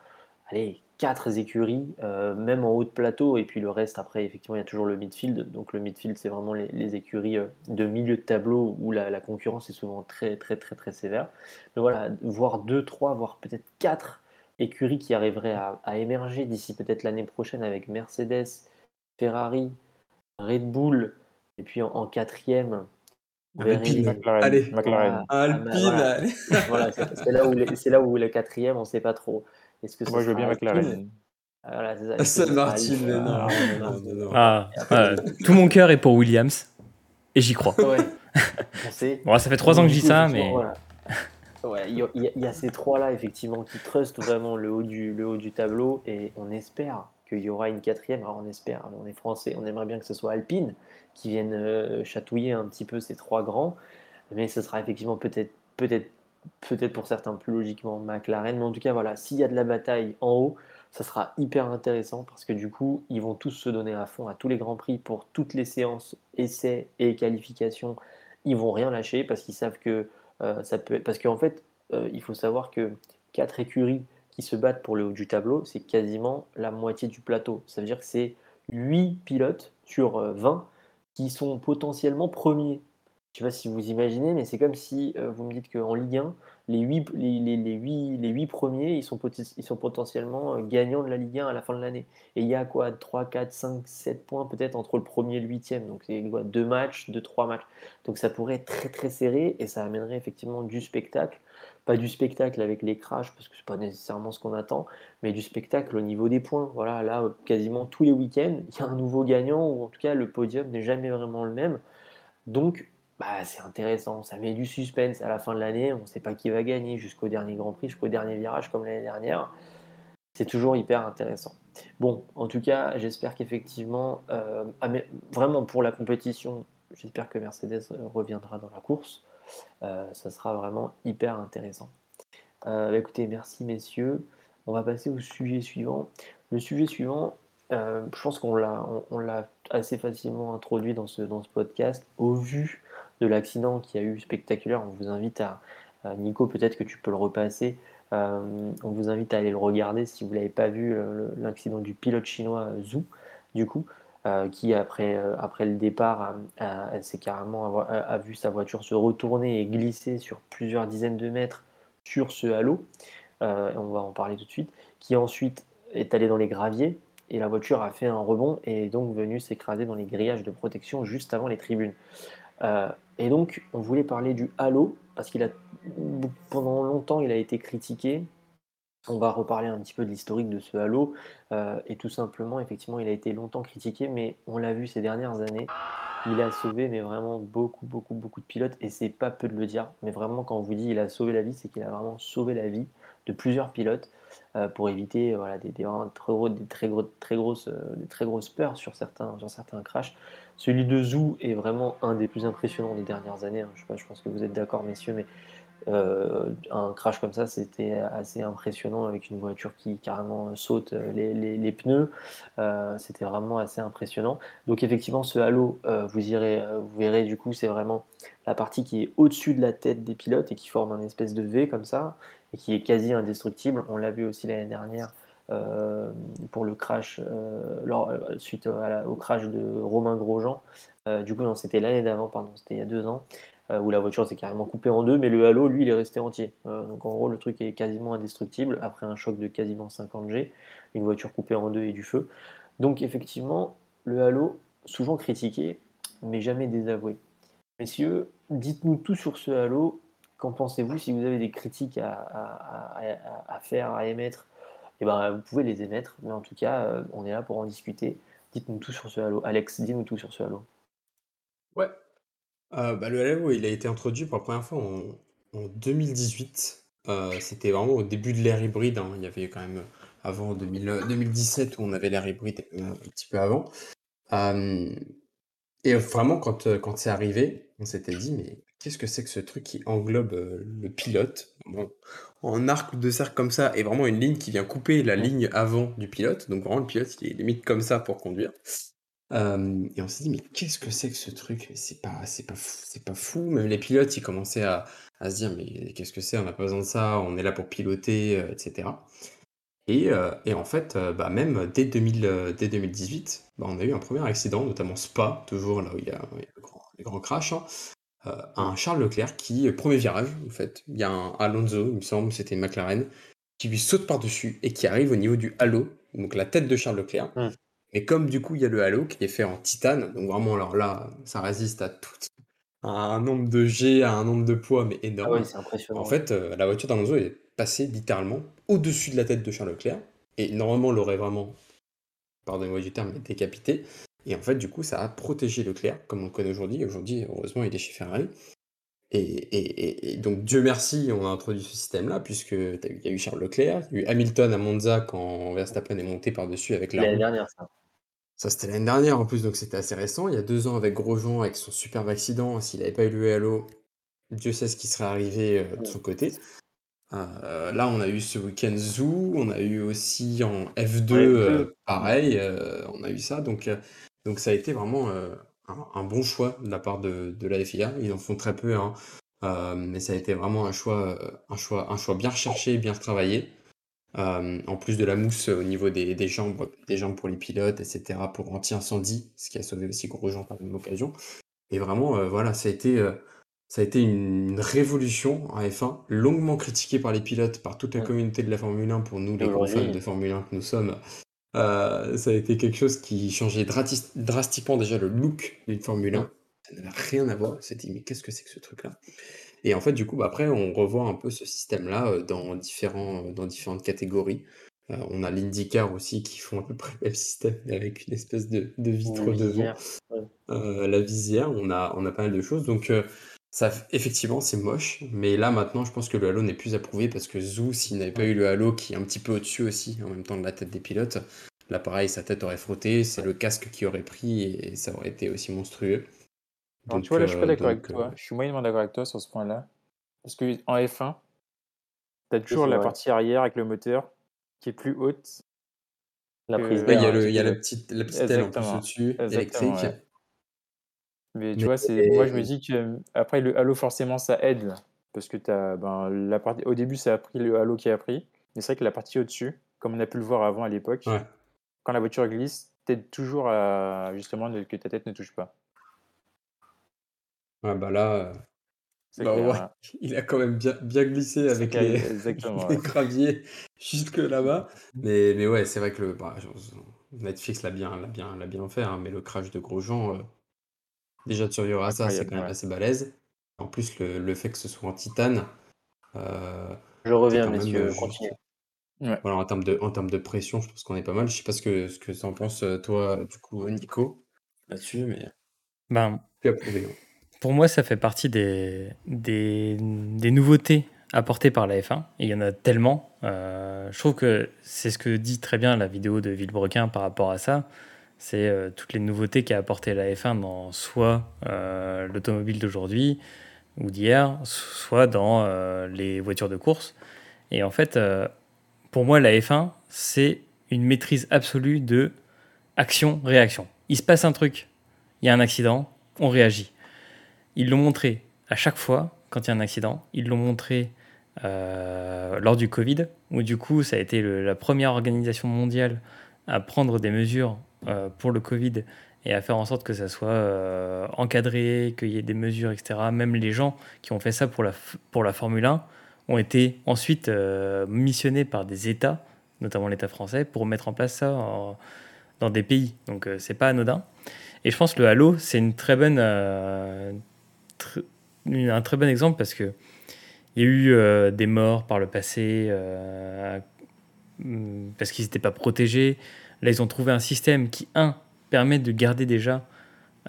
allez, quatre écuries, euh, même en haut de plateau, et puis le reste, après, effectivement, il y a toujours le midfield. Donc le midfield, c'est vraiment les, les écuries euh, de milieu de tableau où la, la concurrence est souvent très, très, très, très sévère. Mais voilà, voir deux, trois, voire peut-être quatre écuries qui arriveraient à, à émerger d'ici peut-être l'année prochaine avec Mercedes, Ferrari, Red Bull, et puis en, en quatrième, Alpine. McLaren. Allez. McLaren. Ah, Alpine, voilà. allez. Voilà, c'est là où c'est là où la quatrième, on ne sait pas trop. Est-ce que ce Moi, je veux bien McLaren. Ah, voilà, ça. Ah, Aston sera Martin, mais non, Ah, non, non, non. Ah, Et après, ah, tout mon cœur est pour Williams. Et j'y crois. Ouais. On sait. Bon, ça fait trois ans que je dis ça, mais voilà. Ouais, il y, a- y ces trois-là, effectivement, qui trustent vraiment le haut, du, le haut du tableau et on espère qu'il y aura une quatrième. Alors, on espère, on est français, on aimerait bien que ce soit Alpine qui vienne euh, chatouiller un petit peu ces trois grands, mais ce sera effectivement peut-être, peut-être, peut-être pour certains plus logiquement McLaren. Mais en tout cas, voilà, s'il y a de la bataille en haut, ça sera hyper intéressant parce que du coup, ils vont tous se donner à fond à tous les grands prix pour toutes les séances, essais et qualifications. Ils vont rien lâcher parce qu'ils savent que euh, ça peut parce qu'en fait, euh, il faut savoir que quatre écuries qui qui se battent pour le haut du tableau, c'est quasiment la moitié du plateau. Ça veut dire que c'est 8 pilotes sur 20 qui sont potentiellement premiers. Je sais pas si vous imaginez, mais c'est comme si vous me dites qu'en Ligue 1, les 8, les, les, les 8, les 8 premiers, ils sont, ils sont potentiellement gagnants de la Ligue 1 à la fin de l'année. Et il y a quoi 3, 4, 5, 7 points peut-être entre le premier et le huitième. Donc c'est quoi 2 matchs, 2, 3 matchs. Donc ça pourrait être très très serré et ça amènerait effectivement du spectacle. Pas du spectacle avec les crashs, parce que c'est pas nécessairement ce qu'on attend, mais du spectacle au niveau des points. Voilà, là, quasiment tous les week-ends, il y a un nouveau gagnant, ou en tout cas, le podium n'est jamais vraiment le même. Donc, bah, c'est intéressant, ça met du suspense à la fin de l'année, on ne sait pas qui va gagner jusqu'au dernier Grand Prix, jusqu'au dernier virage comme l'année dernière. C'est toujours hyper intéressant. Bon, en tout cas, j'espère qu'effectivement, euh, vraiment pour la compétition, j'espère que Mercedes euh, reviendra dans la course. Euh, ça sera vraiment hyper intéressant. Bah, écoutez, merci messieurs. On va passer au sujet suivant. Le sujet suivant, je pense qu'on l'a, on, l'a assez facilement introduit dans ce, dans ce podcast au vu de l'accident qui a eu spectaculaire. On vous invite à, Nico, peut-être que tu peux le repasser. Euh, on vous invite à aller le regarder si vous ne l'avez pas vu, l'accident du pilote chinois Zhu, du coup, euh, qui après, euh, après le départ a, carrément a, vu sa voiture se retourner et glisser sur plusieurs dizaines de mètres sur ce halo. on va en parler tout de suite. Qui ensuite est allé dans les graviers et la voiture a fait un rebond et est donc venue s'écraser dans les grillages de protection juste avant les tribunes. Euh, et donc, on voulait parler du Halo, parce qu'il a pendant longtemps, il a été critiqué. On va reparler un petit peu de l'historique de ce Halo. Euh, et tout simplement, effectivement, il a été longtemps critiqué, mais on l'a vu ces dernières années. Il a sauvé, mais vraiment beaucoup, beaucoup, beaucoup de pilotes. Et c'est pas peu de le dire. Mais vraiment, quand on vous dit il a sauvé la vie, c'est qu'il a vraiment sauvé la vie de plusieurs pilotes euh, pour éviter des, des, des, très, gros, très, grosses, des très grosses peurs sur certains, sur certains crashs. Celui de Zou est vraiment un des plus impressionnants des dernières années. Hein. Je, pense que vous êtes d'accord, messieurs, mais euh, un crash comme ça, c'était assez impressionnant avec une voiture qui carrément saute euh, les, pneus. Euh, c'était vraiment assez impressionnant. Donc effectivement, ce halo, vous irez, vous verrez du coup, c'est vraiment la partie qui est au-dessus de la tête des pilotes et qui forme un espèce de V comme ça et qui est quasi indestructible. On l'a vu aussi l'année dernière pour le crash, euh, euh, suite au crash de Romain Grosjean. du coup, non, c'était l'année d'avant, pardon, c'était il y a deux ans, où la voiture s'est carrément coupée en deux, mais le halo, lui, il est resté entier. donc en gros, le truc est quasiment indestructible après un choc de quasiment 50 G, une voiture coupée en deux et du feu. Donc effectivement, le halo, souvent critiqué, mais jamais désavoué. Messieurs, dites-nous tout sur ce halo. Qu'en pensez-vous? Si vous avez des critiques à faire, à émettre eh ben, vous pouvez les émettre. Mais en tout cas, euh, on est là pour en discuter. Dites-nous tout sur ce Halo. Alex, dis-nous tout sur ce Halo. Ouais. Euh, bah, le Halo, il a été introduit pour la première fois en, 2018. Euh, c'était vraiment au début de l'ère hybride. Hein. Il y avait quand même avant 2017 où on avait l'ère hybride un petit peu avant. et vraiment, quand, quand c'est arrivé, on s'était dit, mais qu'est-ce que c'est que ce truc qui englobe le pilote? Bon, en arc de cercle comme ça et vraiment une ligne qui vient couper la ligne avant du pilote. Donc vraiment le pilote il est limite comme ça pour conduire. Euh, et on s'est dit mais qu'est-ce que c'est que ce truc? C'est pas c'est pas fou, c'est pas fou. Même les pilotes ils commençaient à, à se dire mais qu'est-ce que c'est? On n'a pas besoin de ça. On est là pour piloter, euh, etc. Et, euh, et, en fait, bah même dès, 2000, dès 2018, bah on a eu un premier accident, notamment Spa, toujours là où il y a, le grand, les grands crashs, hein. Euh, un Charles Leclerc qui, euh, premier virage, en fait, il y a un Alonso, il me semble, c'était McLaren, qui lui saute par-dessus et qui arrive au niveau du halo, donc la tête de Charles Leclerc. Mmh. Et comme du coup il y a le halo qui est fait en titane, donc vraiment alors là ça résiste à tout, à un nombre de G, à un nombre de poids mais énorme. Ah impressionnant. En fait, euh, la voiture d'Alonso est passée littéralement au-dessus de la tête de Charles Leclerc et normalement l'aurait vraiment, pardonnez-moi du terme, décapité. Et en fait, du coup, ça a protégé Leclerc, comme on le connaît aujourd'hui. Aujourd'hui, heureusement, il est chez Ferrari. Et, donc, Dieu merci, on a introduit ce système-là, puisque il y a eu Charles Leclerc, il y a eu Hamilton à Monza quand Verstappen est monté par-dessus avec la. L'année dernière, ça. Ça, c'était l'année dernière en plus, donc c'était assez récent. Il y a deux ans avec Grosjean, avec son superbe accident, s'il n'avait pas eu le halo, Dieu sait ce qui serait arrivé euh, de son côté. Euh, là, on a eu ce week-end Zoo, on a eu aussi en F2, euh, pareil, on a eu ça. Donc, donc ça a été vraiment euh, un, bon choix de la part de, la FIA. Ils en font très peu, hein. euh, mais ça a été vraiment un choix, un choix, un choix bien recherché, bien retravaillé. en plus de la mousse au niveau des, des jambes, des jambes pour les pilotes, etc., pour anti-incendie, ce qui a sauvé aussi Grosjean par la même occasion. Et vraiment, voilà, ça a été, ça a été une, révolution en F1, longuement critiquée par les pilotes, par toute la communauté de la Formule 1, pour nous, les grands fans de Formule 1 que nous sommes. Ça a été quelque chose qui changeait drastiquement déjà le look d'une Formule 1. Ça n'avait rien à voir. On s'est dit, mais qu'est-ce que c'est que ce truc-là? Et en fait, du coup, bah, après, on revoit un peu ce système-là euh, dans, différents, euh, dans différentes catégories. Euh, on a l'IndyCar aussi qui font à peu près le même système avec une espèce de, vitre devant. la visière, on a, on a pas mal de choses. Donc, ça, effectivement, c'est moche. Mais là, maintenant, je pense que le halo n'est plus approuvé parce que Zou, s'il n'avait pas eu le halo qui est un petit peu au-dessus aussi, en même temps de la tête des pilotes, là, pareil, sa tête aurait frotté, c'est le casque qui aurait pris et ça aurait été aussi monstrueux tu vois, là, je suis pas d'accord avec toi. Je suis moyennement d'accord avec toi sur ce point-là. Parce qu'en F1, tu as toujours la partie arrière avec le moteur qui est plus haute. La prise il y a, le, il y a la petite, la petite aile en plus au-dessus, électrique. Mais tu vois, c'est, moi je me dis que après le halo forcément ça aide parce que as, ben, la partie, au début ça a pris le halo qui a pris, mais c'est vrai que la partie au-dessus, comme on a pu le voir avant à l'époque, quand la voiture glisse, t'aides toujours à justement que ta tête ne touche pas. Ah bah là, bah hein. il a quand même bien, bien glissé avec les, graviers jusque là-bas. Mais, mais ouais, c'est vrai que le, bah, Netflix l'a bien, l'a bien, l'a bien fait, hein, mais le crash de Grosjean, euh, déjà ça, c'est quand même assez balèze. En plus, le, le fait que ce soit en titane, euh, Je reviens, messieurs, euh, Voilà, en termes de, en termes de pression, je pense qu'on est pas mal. Je sais pas ce que, ce que en penses, toi, du coup, Nico, là-dessus, mais Ben. Hein. Pour moi, ça fait partie des, des, nouveautés apportées par la F1. il y en a tellement. Euh, je trouve que c'est ce que dit très bien la vidéo de Villebrequin par rapport à ça. C'est euh, toutes les nouveautés qu'a apporté la F1 dans soit euh, l'automobile d'aujourd'hui ou d'hier, soit dans les voitures de course. Et en fait, pour moi, la F1, c'est une maîtrise absolue de action-réaction. Il se passe un truc, il y a un accident, on réagit. Ils l'ont montré à chaque fois quand il y a un accident. Ils l'ont montré euh, lors du Covid, où du coup, ça a été la première organisation mondiale à prendre des mesures euh, pour le Covid et à faire en sorte que ça soit euh, encadré, qu'il y ait des mesures, etc. Même les gens qui ont fait ça pour la, pour la Formule 1 ont été ensuite missionnés par des États, notamment l'État français, pour mettre en place ça dans des pays. Donc c'est pas anodin. Et je pense que le Halo, c'est une très bonne, un très bon exemple parce que il y a eu euh, des morts par le passé euh, parce qu'ils n'étaient pas protégés. Là, ils ont trouvé un système qui, un, permet de garder déjà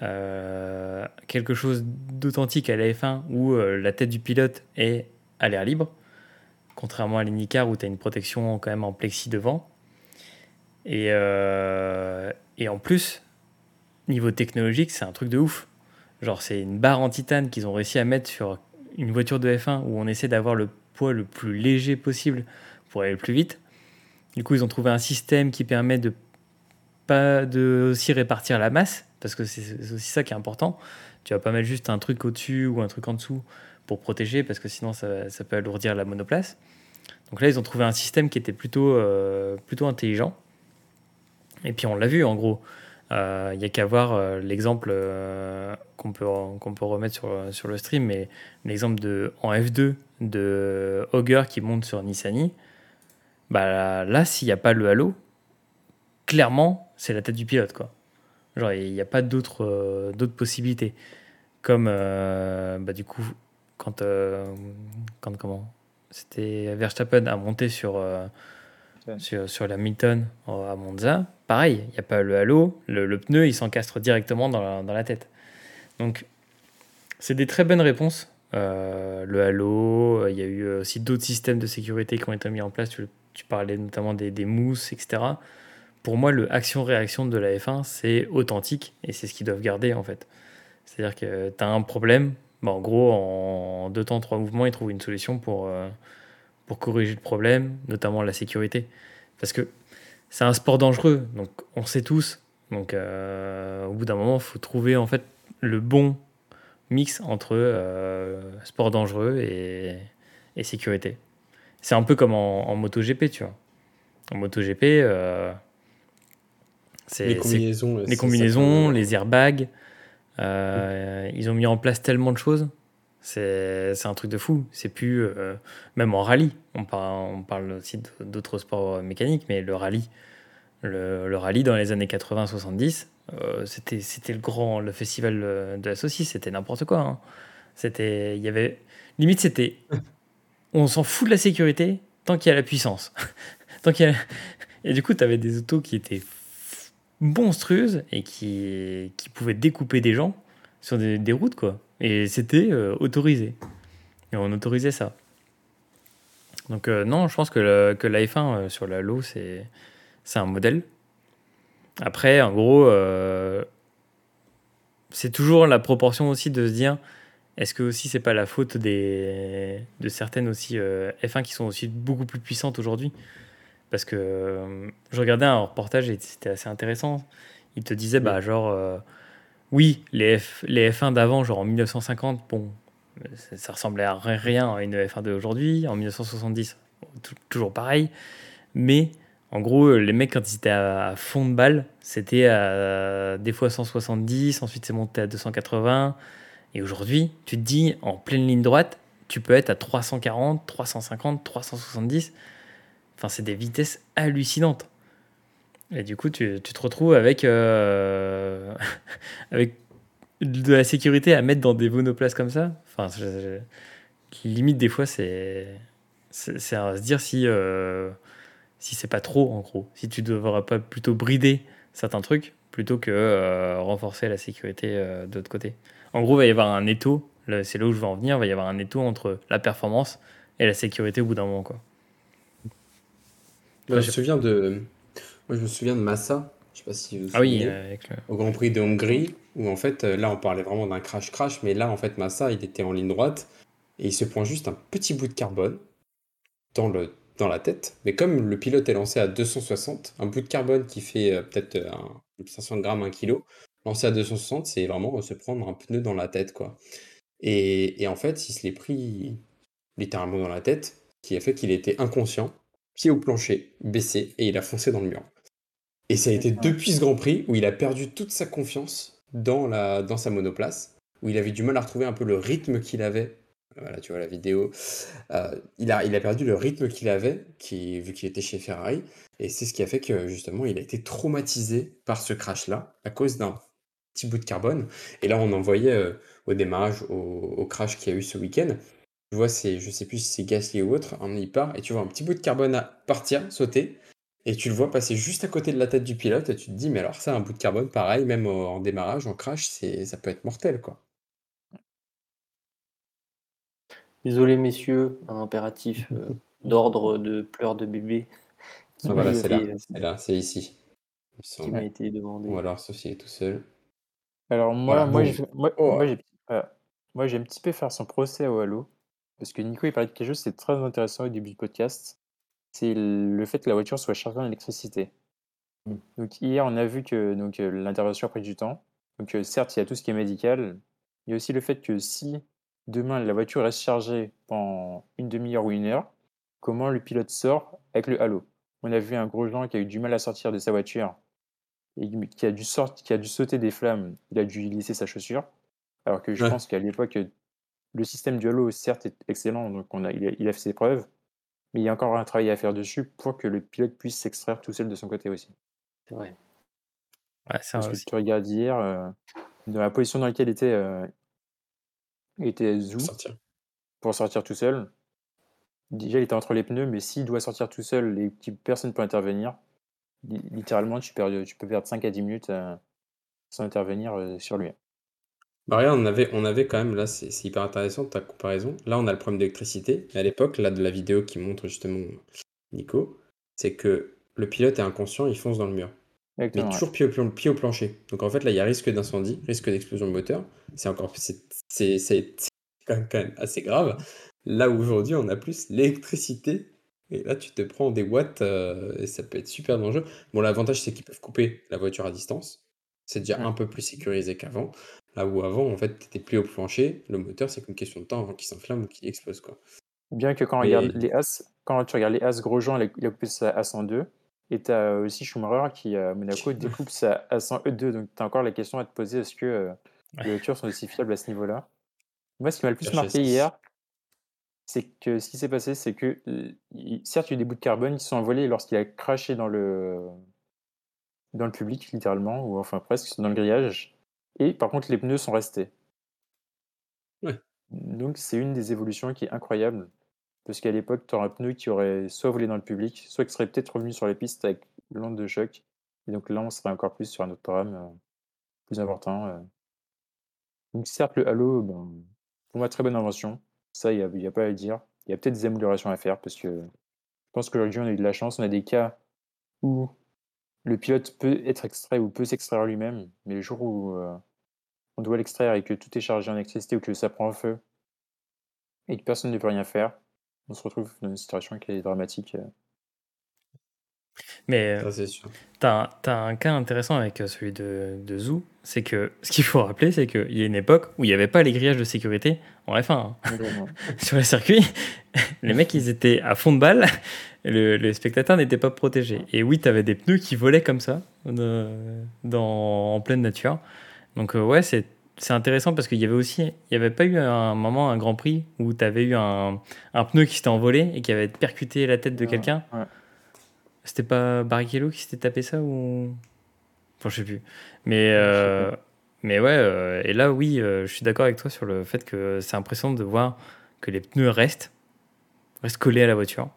euh, quelque chose d'authentique à la F1 où la tête du pilote est à l'air libre, contrairement à l'IndyCar où tu as une protection quand même en plexi devant. Et, et en plus, niveau technologique, c'est un truc de ouf. Genre, c'est une barre en titane qu'ils ont réussi à mettre sur une voiture de F1 où on essaie d'avoir le poids le plus léger possible pour aller le plus vite. Du coup, ils ont trouvé un système qui permet de pas de aussi répartir la masse parce que c'est aussi ça qui est important. Tu vas pas mettre juste un truc au-dessus ou un truc en dessous pour protéger parce que sinon ça, peut alourdir la monoplace. Donc là, ils ont trouvé un système qui était plutôt, euh, plutôt intelligent. Et puis on l'a vu en gros. Il euh, n'y a qu'à voir euh, l'exemple euh, qu'on peut, peut remettre sur, sur le stream, mais l'exemple de, en F2 de Auger qui monte sur Nissani. Bah là, s'il n'y a pas le halo, clairement, c'est la tête du pilote. Quoi. Genre, il n'y a pas d'autres d'autres possibilités. Comme, bah, du coup, quand, quand comment C'était Verstappen a monté sur, sur, sur la Milton à Monza, pareil, il n'y a pas le halo, le, pneu il s'encastre directement dans la, dans la, tête. Donc c'est des très bonnes réponses. Euh, le halo, il y a eu aussi d'autres systèmes de sécurité qui ont été mis en place. Tu, parlais notamment des, des, mousses, etc. Pour moi, le action-réaction de la F1, c'est authentique et c'est ce qu'ils doivent garder en fait. C'est-à-dire que tu as un problème, bah, en gros, en deux temps, trois mouvements, ils trouvent une solution pour, euh, pour corriger le problème, notamment la sécurité. Parce que c'est un sport dangereux, donc on sait tous. Donc euh, au bout d'un moment, il faut trouver en fait le bon mix entre euh, sport dangereux et, sécurité. C'est un peu comme en, en MotoGP, tu vois. en MotoGP, Les combinaisons. les combinaisons, airbags. euh, Ils ont mis en place tellement de choses. C'est un truc de fou. C'est plus. euh, même en rallye. On parle, on parle aussi d'autres sports mécaniques, mais le rallye. Le, le rallye dans les années 80-70, euh, c'était le grand. Le festival euh, de la saucisse, c'était n'importe quoi. hein. C'était. Il y avait. Limite, c'était. On s'en fout de la sécurité tant qu'il y a la puissance. tant qu'il y a- Et du coup, tu avais des autos qui étaient monstrueuses et qui, qui pouvaient découper des gens sur des, routes, quoi. Et c'était euh, autorisé. Et on autorisait ça. Donc, euh, non, je pense que, que la F1 euh, sur la low, c'est c'est un modèle. Après, en gros, c'est toujours la proportion aussi de se dire est-ce que aussi c'est pas la faute des, de certaines aussi euh, F1 qui sont aussi beaucoup plus puissantes aujourd'hui? Parce que euh, je regardais un reportage et c'était assez intéressant. Il te disait, bah, genre, euh, oui, les, F, les F1 d'avant, genre en 1950, bon, ça, ça ressemblait à ri- rien à une F1 d'aujourd'hui. En 1970, tou- toujours pareil. Mais en gros, les mecs, quand ils étaient à, à fond de balle, c'était à des fois 170, ensuite c'est monté à 280. Et aujourd'hui, tu te dis, en pleine ligne droite, tu peux être à 340, 350, 370. Enfin, c'est des vitesses hallucinantes. Et du coup, tu, tu te retrouves avec, euh, avec de la sécurité à mettre dans des monoplaces comme ça. Enfin, limite, des fois, c'est c'est à se dire si, euh, si c'est pas trop, en gros. Si tu devrais pas plutôt brider certains trucs plutôt que euh, renforcer la sécurité euh, de l'autre côté. En gros, il va y avoir un étau, c'est là où je veux en venir, il va y avoir un étau entre la performance et la sécurité au bout d'un moment. Quoi. Moi, je me souviens de. Moi, je me souviens de Massa. Je sais pas si vous vous Ah oui, souvenez. euh, avec le... au Grand Prix de Hongrie, où en fait, euh, là, on parlait vraiment d'un crash-crash, mais là, en fait, Massa, il était en ligne droite, et il se prend juste un petit bout de carbone dans, le, dans la tête. Mais comme le pilote est lancé à 260, un bout de carbone qui fait euh, peut-être euh, un- 500 grammes, 1 kg, lancé à 260, c'est vraiment euh, se prendre un pneu dans la tête, quoi. Et, et en fait, il se l'est pris littéralement dans la tête, qui a fait qu'il était inconscient, pied au plancher, baissé, et il a foncé dans le mur. Et ça a été depuis ce Grand Prix où il a perdu toute sa confiance dans, la, dans sa monoplace, où il avait du mal à retrouver un peu le rythme qu'il avait. Voilà, tu vois la vidéo. Euh, il, a, il a perdu le rythme qu'il avait, qui, vu qu'il était chez Ferrari. Et c'est ce qui a fait que justement, il a été traumatisé par ce crash-là, à cause d'un petit bout de carbone. Et là, on en voyait euh, au démarrage, au, au crash qu'il y a eu ce week-end. Tu vois, c'est, je sais plus si c'est Gasly ou autre, un il part, et tu vois un petit bout de carbone à partir, sauter, et tu le vois passer juste à côté de la tête du pilote, et tu te dis, mais alors ça, un bout de carbone, pareil, même au- en démarrage, en crash, c'est, ça peut être mortel, quoi. Désolé, messieurs, un impératif euh, d'ordre de pleurs de bébé qui Ah, voilà, c'est là, c'est là, c'est ici. il me qui semble. m'a été demandé. Ou alors, sauf s'il est tout seul. Alors moi, Voilà, moi, bon. j'ai- moi, Oh. moi, j'ai euh, moi, j'ai un petit peu faire son procès au Halo. Parce que Nico, il parlait de quelque chose, c'est très intéressant au début du podcast. C'est le fait que la voiture soit chargée en électricité. Mm. Donc hier, on a vu que donc, euh, l'intervention a pris du temps. Donc euh, certes, il y a tout ce qui est médical. Il y a aussi le fait que si demain la voiture reste chargée pendant une demi-heure ou une heure, comment le pilote sort avec le Halo? On a vu un gros Jean qui a eu du mal à sortir de sa voiture et qui a dû, sortir, qui a dû sauter des flammes. Il a dû y laisser sa chaussure. Alors que je Ouais. pense qu'à l'époque, le système du Halo, certes, est excellent, donc on a, il, a, il a fait ses preuves, mais il y a encore un travail à faire dessus pour que le pilote puisse s'extraire tout seul de son côté aussi. C'est vrai. Ouais, c'est Parce vrai que aussi. tu regardes hier, euh, dans la position dans laquelle était, euh, était Zou Pour sortir. pour sortir tout seul, déjà il était entre les pneus, mais s'il doit sortir tout seul et que personne ne peut intervenir, li- littéralement tu, perds, tu peux perdre 5 à 10 minutes euh, sans intervenir euh, sur lui. Bah regarde, on avait, on avait quand même, là, c'est c'est hyper intéressant ta comparaison. Là, on a le problème d'électricité. Mais à l'époque, là, de la vidéo qui montre justement Nico, c'est que le pilote est inconscient, il fonce dans le mur. Mais Exactement, ouais. toujours pied au, plan- pied au plancher. Donc en fait, là, il y a risque d'incendie, risque d'explosion de moteur. C'est encore c'est c'est- c'est- c'est quand même, quand même assez grave. Là, aujourd'hui, on a plus l'électricité. Et là, tu te prends des watts euh, et ça peut être super dangereux. Bon, l'avantage, c'est qu'ils peuvent couper la voiture à distance. C'est déjà un peu plus sécurisé qu'avant. Là où avant, en fait, tu étais plié au plancher, le moteur, c'est qu'une question de temps avant qu'il s'enflamme ou qu'il explose. Quoi. Bien que quand on regarde les As, quand tu regardes les As Grosjean, il a coupé sa A102. Et tu as aussi Schumacher qui, à Monaco, découpe sa A100E2. Donc, tu as encore la question à te poser est-ce que euh, les voitures sont aussi fiables à ce niveau-là? Moi, ce qui m'a le plus marqué hier, c'est que ce qui s'est passé, c'est que, euh, certes, il y a eu des bouts de carbone qui sont envolés lorsqu'il a craché dans le, dans le public, littéralement, ou enfin presque, dans le grillage. Et par contre, les pneus sont restés. Ouais. Donc, c'est une des évolutions qui est incroyable. Parce qu'à l'époque, tu aurais un pneu qui aurait soit volé dans le public, soit qui serait peut-être revenu sur les pistes avec l'onde de choc. Et donc là, on serait encore plus sur un autre drame euh, plus important. euh. Donc, certes, le Halo, pour moi, très bonne invention. Ça, il n'y a pas à dire. Il y a peut-être des améliorations à faire parce que je pense qu'aujourd'hui, on a eu de la chance. On a des cas où le pilote peut être extrait ou peut s'extraire lui-même, mais le jour où euh, on doit l'extraire et que tout est chargé en électricité ou que ça prend feu et que personne ne peut rien faire, on se retrouve dans une situation qui est dramatique. euh. Mais euh. T'as as un cas intéressant avec euh, celui de, de Zou, c'est que ce qu'il faut rappeler, c'est qu'il y a une époque où il n'y avait pas les grillages de sécurité en F1. hein. Sur les circuits, les mecs ils étaient à fond de balle, le, le spectateur n'était pas protégé. Et oui, t'avais des pneus qui volaient comme ça dans, en pleine nature. Donc euh, ouais, c'est c'est intéressant parce qu'il y avait aussi, il n'y avait pas eu un moment, un Grand Prix où tu avais eu un, un pneu qui s'était envolé et qui avait percuté la tête de Ouais, quelqu'un. ouais. C'était pas Barrichello qui s'était tapé ça ou? Enfin, je sais plus. Mais, euh, mais ouais, euh, et là, oui, euh, je suis d'accord avec toi sur le fait que c'est impressionnant de voir que les pneus restent, restent collés à la voiture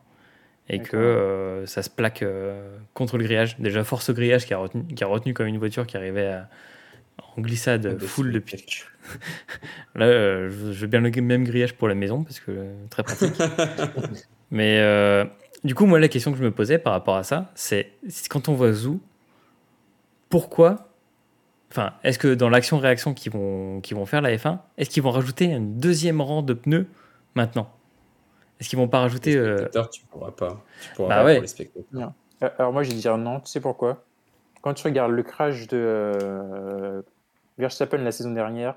et que euh, ça se plaque contre le grillage. Déjà, force au grillage qui a retenu, qui a retenu comme une voiture qui arrivait à- en glissade full depuis. Là, euh, je je veux bien le même grillage pour la maison parce que euh, très pratique. Mais euh, du coup, moi, la question que je me posais par rapport à ça, c'est quand on voit Zou, pourquoi Enfin, est-ce que dans l'action-réaction qu'ils vont, qu'ils vont faire la F1, est-ce qu'ils vont rajouter un deuxième rang de pneus maintenant? Est-ce qu'ils vont pas rajouter Les euh, tu pourras pas. Tu pourras Bah pas ouais. pour les spectateurs. Euh, Alors moi, je vais dire non. Tu sais pourquoi? Quand tu regardes le crash de euh, Verstappen la saison dernière,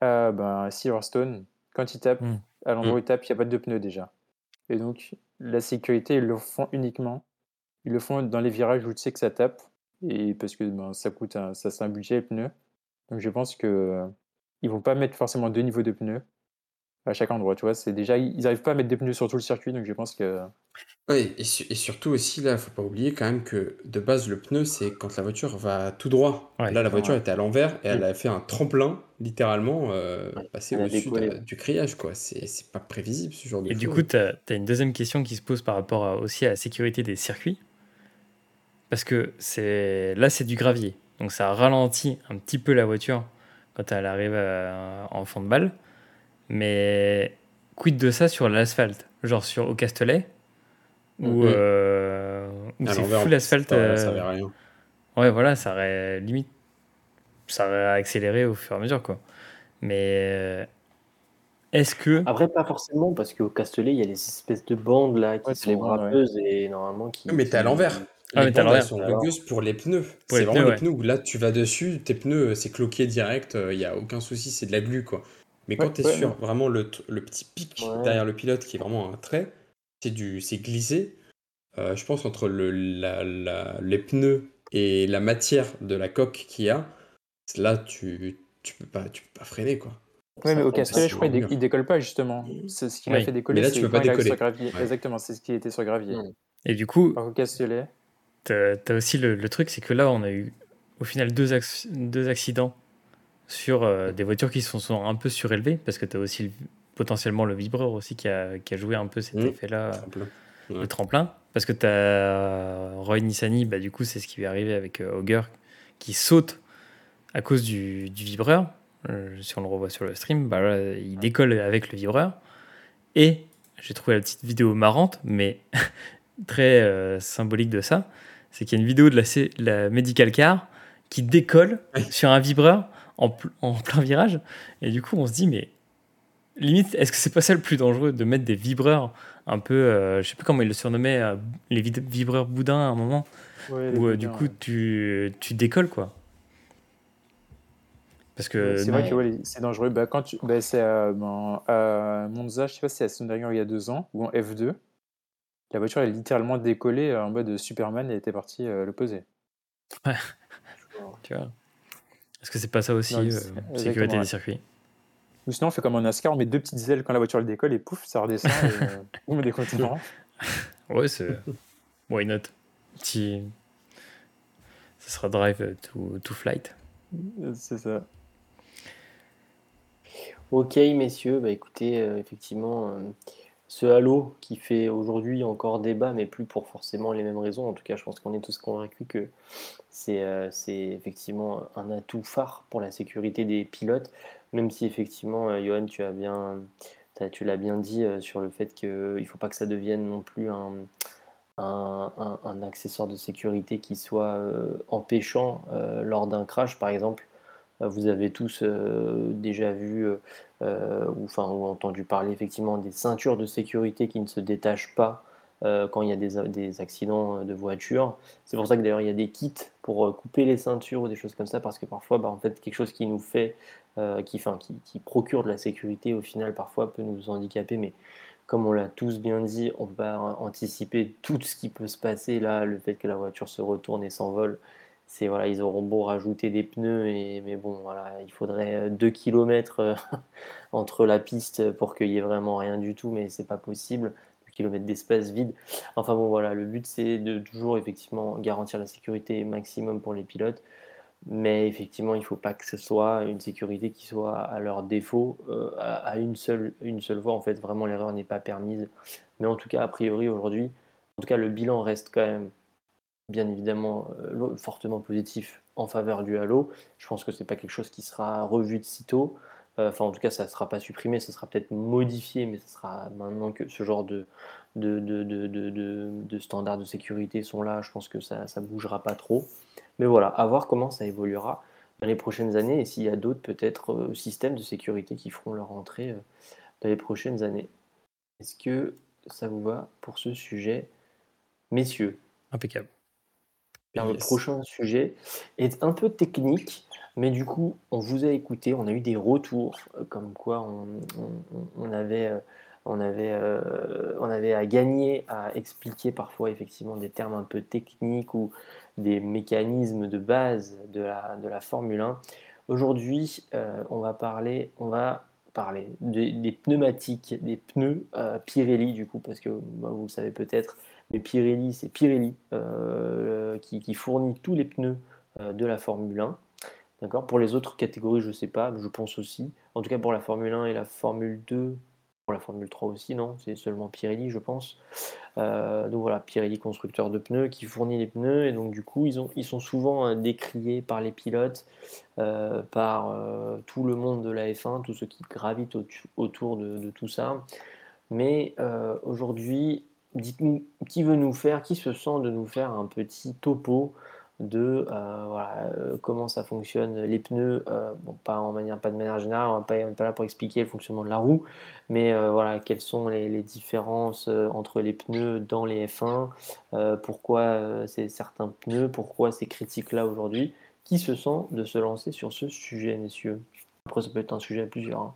à ben, Silverstone, quand il tape, Mm. à l'endroit où Mm. il tape, il n'y a pas de pneus déjà. Et donc, la sécurité, ils le font uniquement. Ils le font dans les virages où tu sais que ça tape. Et parce que ben, ça coûte un, ça, un budget, les pneus. Donc je pense que euh, vont pas mettre forcément deux niveaux de pneus à chaque endroit. Tu vois, c'est déjà, ils n'arrivent pas à mettre des pneus sur tout le circuit. Donc je pense que Ouais, et, su- et surtout aussi, là, faut pas oublier quand même que de base, le pneu, c'est quand la voiture va tout droit. Ouais. là, la voiture Ouais. était à l'envers et elle Mm. a fait un tremplin, littéralement, euh, Ouais, passé elle a au-dessus de du grillage, quoi. C'est c'est pas prévisible, ce genre de Et du coup, tu as, une deuxième question qui se pose par rapport à- aussi à la sécurité des circuits. Parce que c'est là, c'est du gravier. Donc ça ralentit un petit peu la voiture quand elle arrive à- en fond de balle. Mais quid de ça sur l'asphalte? Genre sur au Castellet Où, Mhm. euh, où À c'est l'envers, full asphalte. ça, euh, ça avait rien. Ouais, voilà, ça aurait limite. Ça aurait accéléré au fur et à mesure, quoi. Mais euh, est-ce que. Après, pas forcément, parce qu'au Castellet, il y a les espèces de bandes là qui Ouais, sont les ouais. râpeuses et normalement qui. Mais t'es à l'envers. Ah, mais les t'es à bandes, elles sont Alors. rugueuses pour les pneus. C'est vraiment pneus, les pneus où là, tu vas dessus, tes pneus, c'est cloqué direct, il n'y a aucun souci, c'est de la glu, quoi. Mais quand Ouais, tu es ouais, sur ouais. vraiment le, le petit pic Ouais. derrière le pilote qui est vraiment un trait, c'est du c'est glissé. Euh, je pense entre le, la- la- les pneus et la matière de la coque qu'il y a, là, tu, tu, peux pas, tu peux pas freiner, quoi. Oui, mais au Castellet, je crois, il, dé- décolle pas justement. C'est ce qui Oui. fait décoller. Mais là, tu peux pas décoller. sur gravier. Ouais. Exactement, c'est ce qui était sur gravier. Et du coup, au Castellet, T'as as aussi le, le truc, c'est que là, on a eu au final deux, deux accidents sur euh, des voitures qui sont, sont un peu surélevées, parce que tu as aussi le- potentiellement le vibreur aussi qui a, qui a joué un peu cet Mhm. effet-là, Tremplin. Ouais. le tremplin. Parce que tu as Roy Nissany, bah, du coup, c'est ce qui lui est arrivé avec euh, Auger, qui saute à cause du, du vibreur. Euh, si on le revoit sur le stream, bah, là, il décolle avec le vibreur. Et j'ai trouvé la petite vidéo marrante, mais très euh, symbolique de ça, c'est qu'il y a une vidéo de la, Medical Car qui décolle Oui. sur un vibreur en, pl- en plein virage. Et du coup, on se dit, mais limite, est-ce que c'est pas ça le plus dangereux de mettre des vibreurs un peu, euh, je sais plus comment il le surnommait, euh, les vibreurs boudins à un moment, ouais, où euh, du coup ouais. tu, tu décolles quoi. Parce que C'est vrai que ouais, c'est dangereux. Bah, quand tu... bah, c'est Monza, je sais pas si c'est à Sondergaard il y a deux ans, ou en F2. La voiture est littéralement décollée en mode Superman et était partie le poser. tu vois. Est-ce que c'est pas ça aussi, Non, euh, sécurité exactement, des ouais. circuits Ou sinon, on fait comme en NASCAR, on met deux petites ailes quand la voiture elle décolle et pouf, ça redescend. et, euh, boum, des continents. Ouais, c'est. Why not? Petit. Ça sera drive to, to flight. C'est ça. Ok, messieurs, bah écoutez, euh, effectivement, euh, ce Halo qui fait aujourd'hui encore débat, mais plus pour forcément les mêmes raisons. En tout cas, je pense qu'on est tous convaincus que c'est euh, effectivement un atout phare pour la sécurité des pilotes, même si effectivement, euh, Johan, tu l'as bien dit euh, sur le fait qu'il ne faut pas que ça devienne non plus un, accessoire de sécurité qui soit empêchant lors d'un crash, par exemple. Euh, Vous avez tous euh, déjà vu euh, ou, enfin, ou entendu parler effectivement des ceintures de sécurité qui ne se détachent pas quand il y a des, accidents de voiture. C'est pour ça que d'ailleurs il y a des kits pour couper les ceintures ou des choses comme ça, parce que parfois, bah, en fait, quelque chose qui nous fait, qui, qui procure de la sécurité, au final, parfois peut nous handicaper, mais comme on l'a tous bien dit, on va anticiper tout ce qui peut se passer là, le fait que la voiture se retourne et s'envole. C'est voilà, ils auront beau rajouter des pneus, mais bon, voilà, il faudrait 2 km entre la piste pour qu'il y ait vraiment rien du tout, mais c'est pas possible. 2 km d'espace vide. Enfin bon, voilà, le but c'est de toujours effectivement garantir la sécurité maximum pour les pilotes, mais effectivement, il faut pas que ce soit une sécurité qui soit à leur défaut, euh, à, à une seule, une seule voie. En fait, vraiment, l'erreur n'est pas permise. Mais en tout cas, a priori, aujourd'hui, en tout cas, le bilan reste quand même bien évidemment euh, fortement positif en faveur du Halo. Je pense que c'est pas quelque chose qui sera revu de sitôt. Euh, Enfin, en tout cas, ça ne sera pas supprimé, ça sera peut-être modifié, mais ça sera maintenant que ce genre de, de, de, de, de, standards de sécurité sont là, je pense que ça ne bougera pas trop. Mais voilà, à voir comment ça évoluera dans les prochaines années et s'il y a d'autres peut-être euh, systèmes de sécurité qui feront leur entrée dans les prochaines années. Est-ce que ça vous va pour ce sujet, messieurs? Impeccable. Le Yes. prochain sujet est un peu technique, mais du coup, on vous a écouté, on a eu des retours, euh, comme quoi on, on- on avait, euh, on, avait, euh, on avait à gagner à expliquer parfois effectivement des termes un peu techniques ou des mécanismes de base de la, de la Formule 1. Aujourd'hui, euh, on va parler, on va parler des, des pneumatiques, des pneus euh, Pirelli, du coup, parce que bah, vous le savez peut-être, mais Pirelli, c'est Pirelli euh, qui, fournit tous les pneus euh, de la Formule 1. D'accord? Pour les autres catégories, je ne sais pas, je pense aussi. En tout cas, pour la Formule 1 et la Formule 2, pour la Formule 3 aussi, non? C'est seulement Pirelli, je pense. Euh, donc voilà, Pirelli, constructeur de pneus, qui fournit les pneus. Et donc, du coup, ils, ont, ils sont souvent décriés par les pilotes, par tout le monde de la F1, tous ceux qui gravitent au- autour de, tout ça. Mais aujourd'hui, dites-nous qui veut nous faire, qui se sent de nous faire un petit topo de euh, euh, comment ça fonctionne les pneus, euh, bon, pas, en manière, pas de manière générale, on n'est pas là pour expliquer le fonctionnement de la roue, mais voilà, quelles sont les, différences entre les pneus dans les F1, euh, pourquoi c'est certains pneus, pourquoi ces critiques-là aujourd'hui. Qui se sent de se lancer sur ce sujet, messieurs? Après, ça peut être un sujet à plusieurs. hein.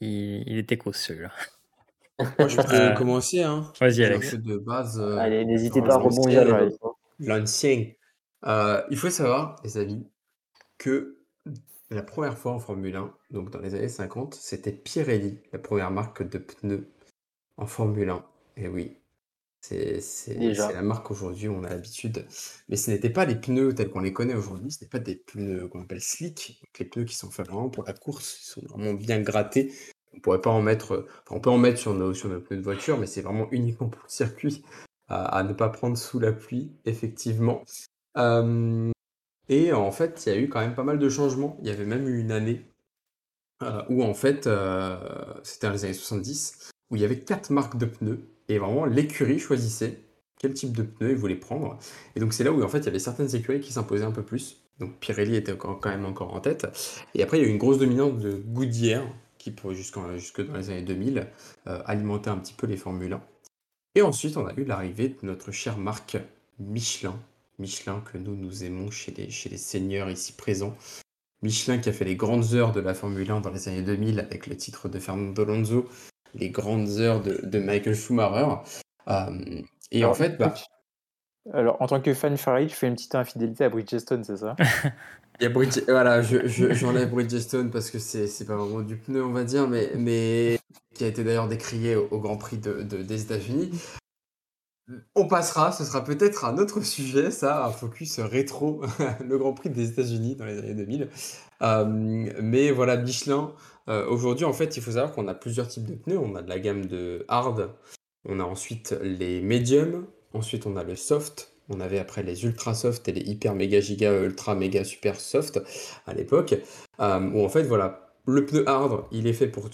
Il, était celui-là. Moi, je peux Euh, commencer. Hein. Vas-y, Alex. de base. euh, Allez, n'hésitez pas à rebondir les l'ancien. Euh, il faut savoir, les amis, que la première fois en Formule 1, donc dans les années 50, c'était Pirelli, la première marque de pneus en Formule 1. Et oui, c'est la marque aujourd'hui, on a l'habitude. Mais ce n'étaient pas les pneus tels qu'on les connaît aujourd'hui, ce n'étaient pas des pneus qu'on appelle slick, donc les pneus qui sont faits vraiment pour la course, ils sont vraiment bien grattés. On pourrait pas en mettre, euh, on peut en mettre sur nos, sur nos pneus de voiture, mais c'est vraiment uniquement pour le circuit, à, ne pas prendre sous la pluie, effectivement. Euh, et en fait, il y a eu quand même pas mal de changements. Il y avait même eu une année euh, où en fait, c'était dans les années 70, où il y avait quatre marques de pneus, et vraiment l'écurie choisissait quel type de pneus il voulait prendre. Et donc c'est là où en fait il y avait certaines écuries qui s'imposaient un peu plus. Donc Pirelli était quand même encore en tête. Et après il y a eu une grosse dominance de Goodyear, qui pour jusqu'en- jusque dans les années 2000 euh, alimentait un petit peu les Formule 1. Et ensuite on a eu l'arrivée de notre chère marque Michelin. Michelin que nous, nous aimons chez les, chez les seigneurs ici présents. Michelin qui a fait les grandes heures de la Formule 1 dans les années 2000 avec le titre de Fernando Alonso, les grandes heures de, Michael Schumacher. Euh, et en fait, bah, alors, en tant que fan Ferrari, tu fais une petite infidélité à Bridgestone, c'est ça? Il y a. Voilà, j'enlève je, Bridgestone parce que c'est pas vraiment du pneu, on va dire, mais, mais qui a été d'ailleurs décrié au, Grand Prix de, des États-Unis. On passera, ce sera peut-être un autre sujet, ça, un focus rétro, le Grand Prix des États-Unis dans les années 2000. Euh, mais voilà, Michelin, euh, aujourd'hui, en fait, il faut savoir qu'on a plusieurs types de pneus. On a de la gamme de hard, on a ensuite les medium, Ensuite, on a le soft. On avait après les ultra soft et les hyper méga giga ultra méga super soft à l'époque. Euh, où en fait, voilà, le pneu hard, il est fait pour,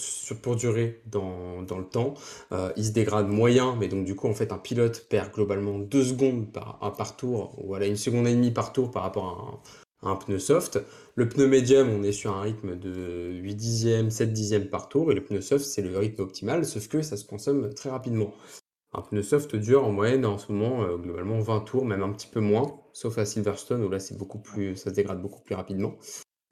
durer dans, le temps. Euh, il se dégrade moyen, mais donc du coup, en fait, un pilote perd globalement 2 secondes par, par tour, ou voilà, une seconde et demie par tour par rapport à un, pneu soft. Le pneu médium, on est sur un rythme de 8 dixièmes, 7 dixièmes par tour, et le pneu soft, c'est le rythme optimal, sauf que ça se consomme très rapidement. Un pneu soft dure en moyenne en ce moment euh, globalement 20 tours, même un petit peu moins, sauf à Silverstone où là c'est beaucoup plus, ça se dégrade beaucoup plus rapidement.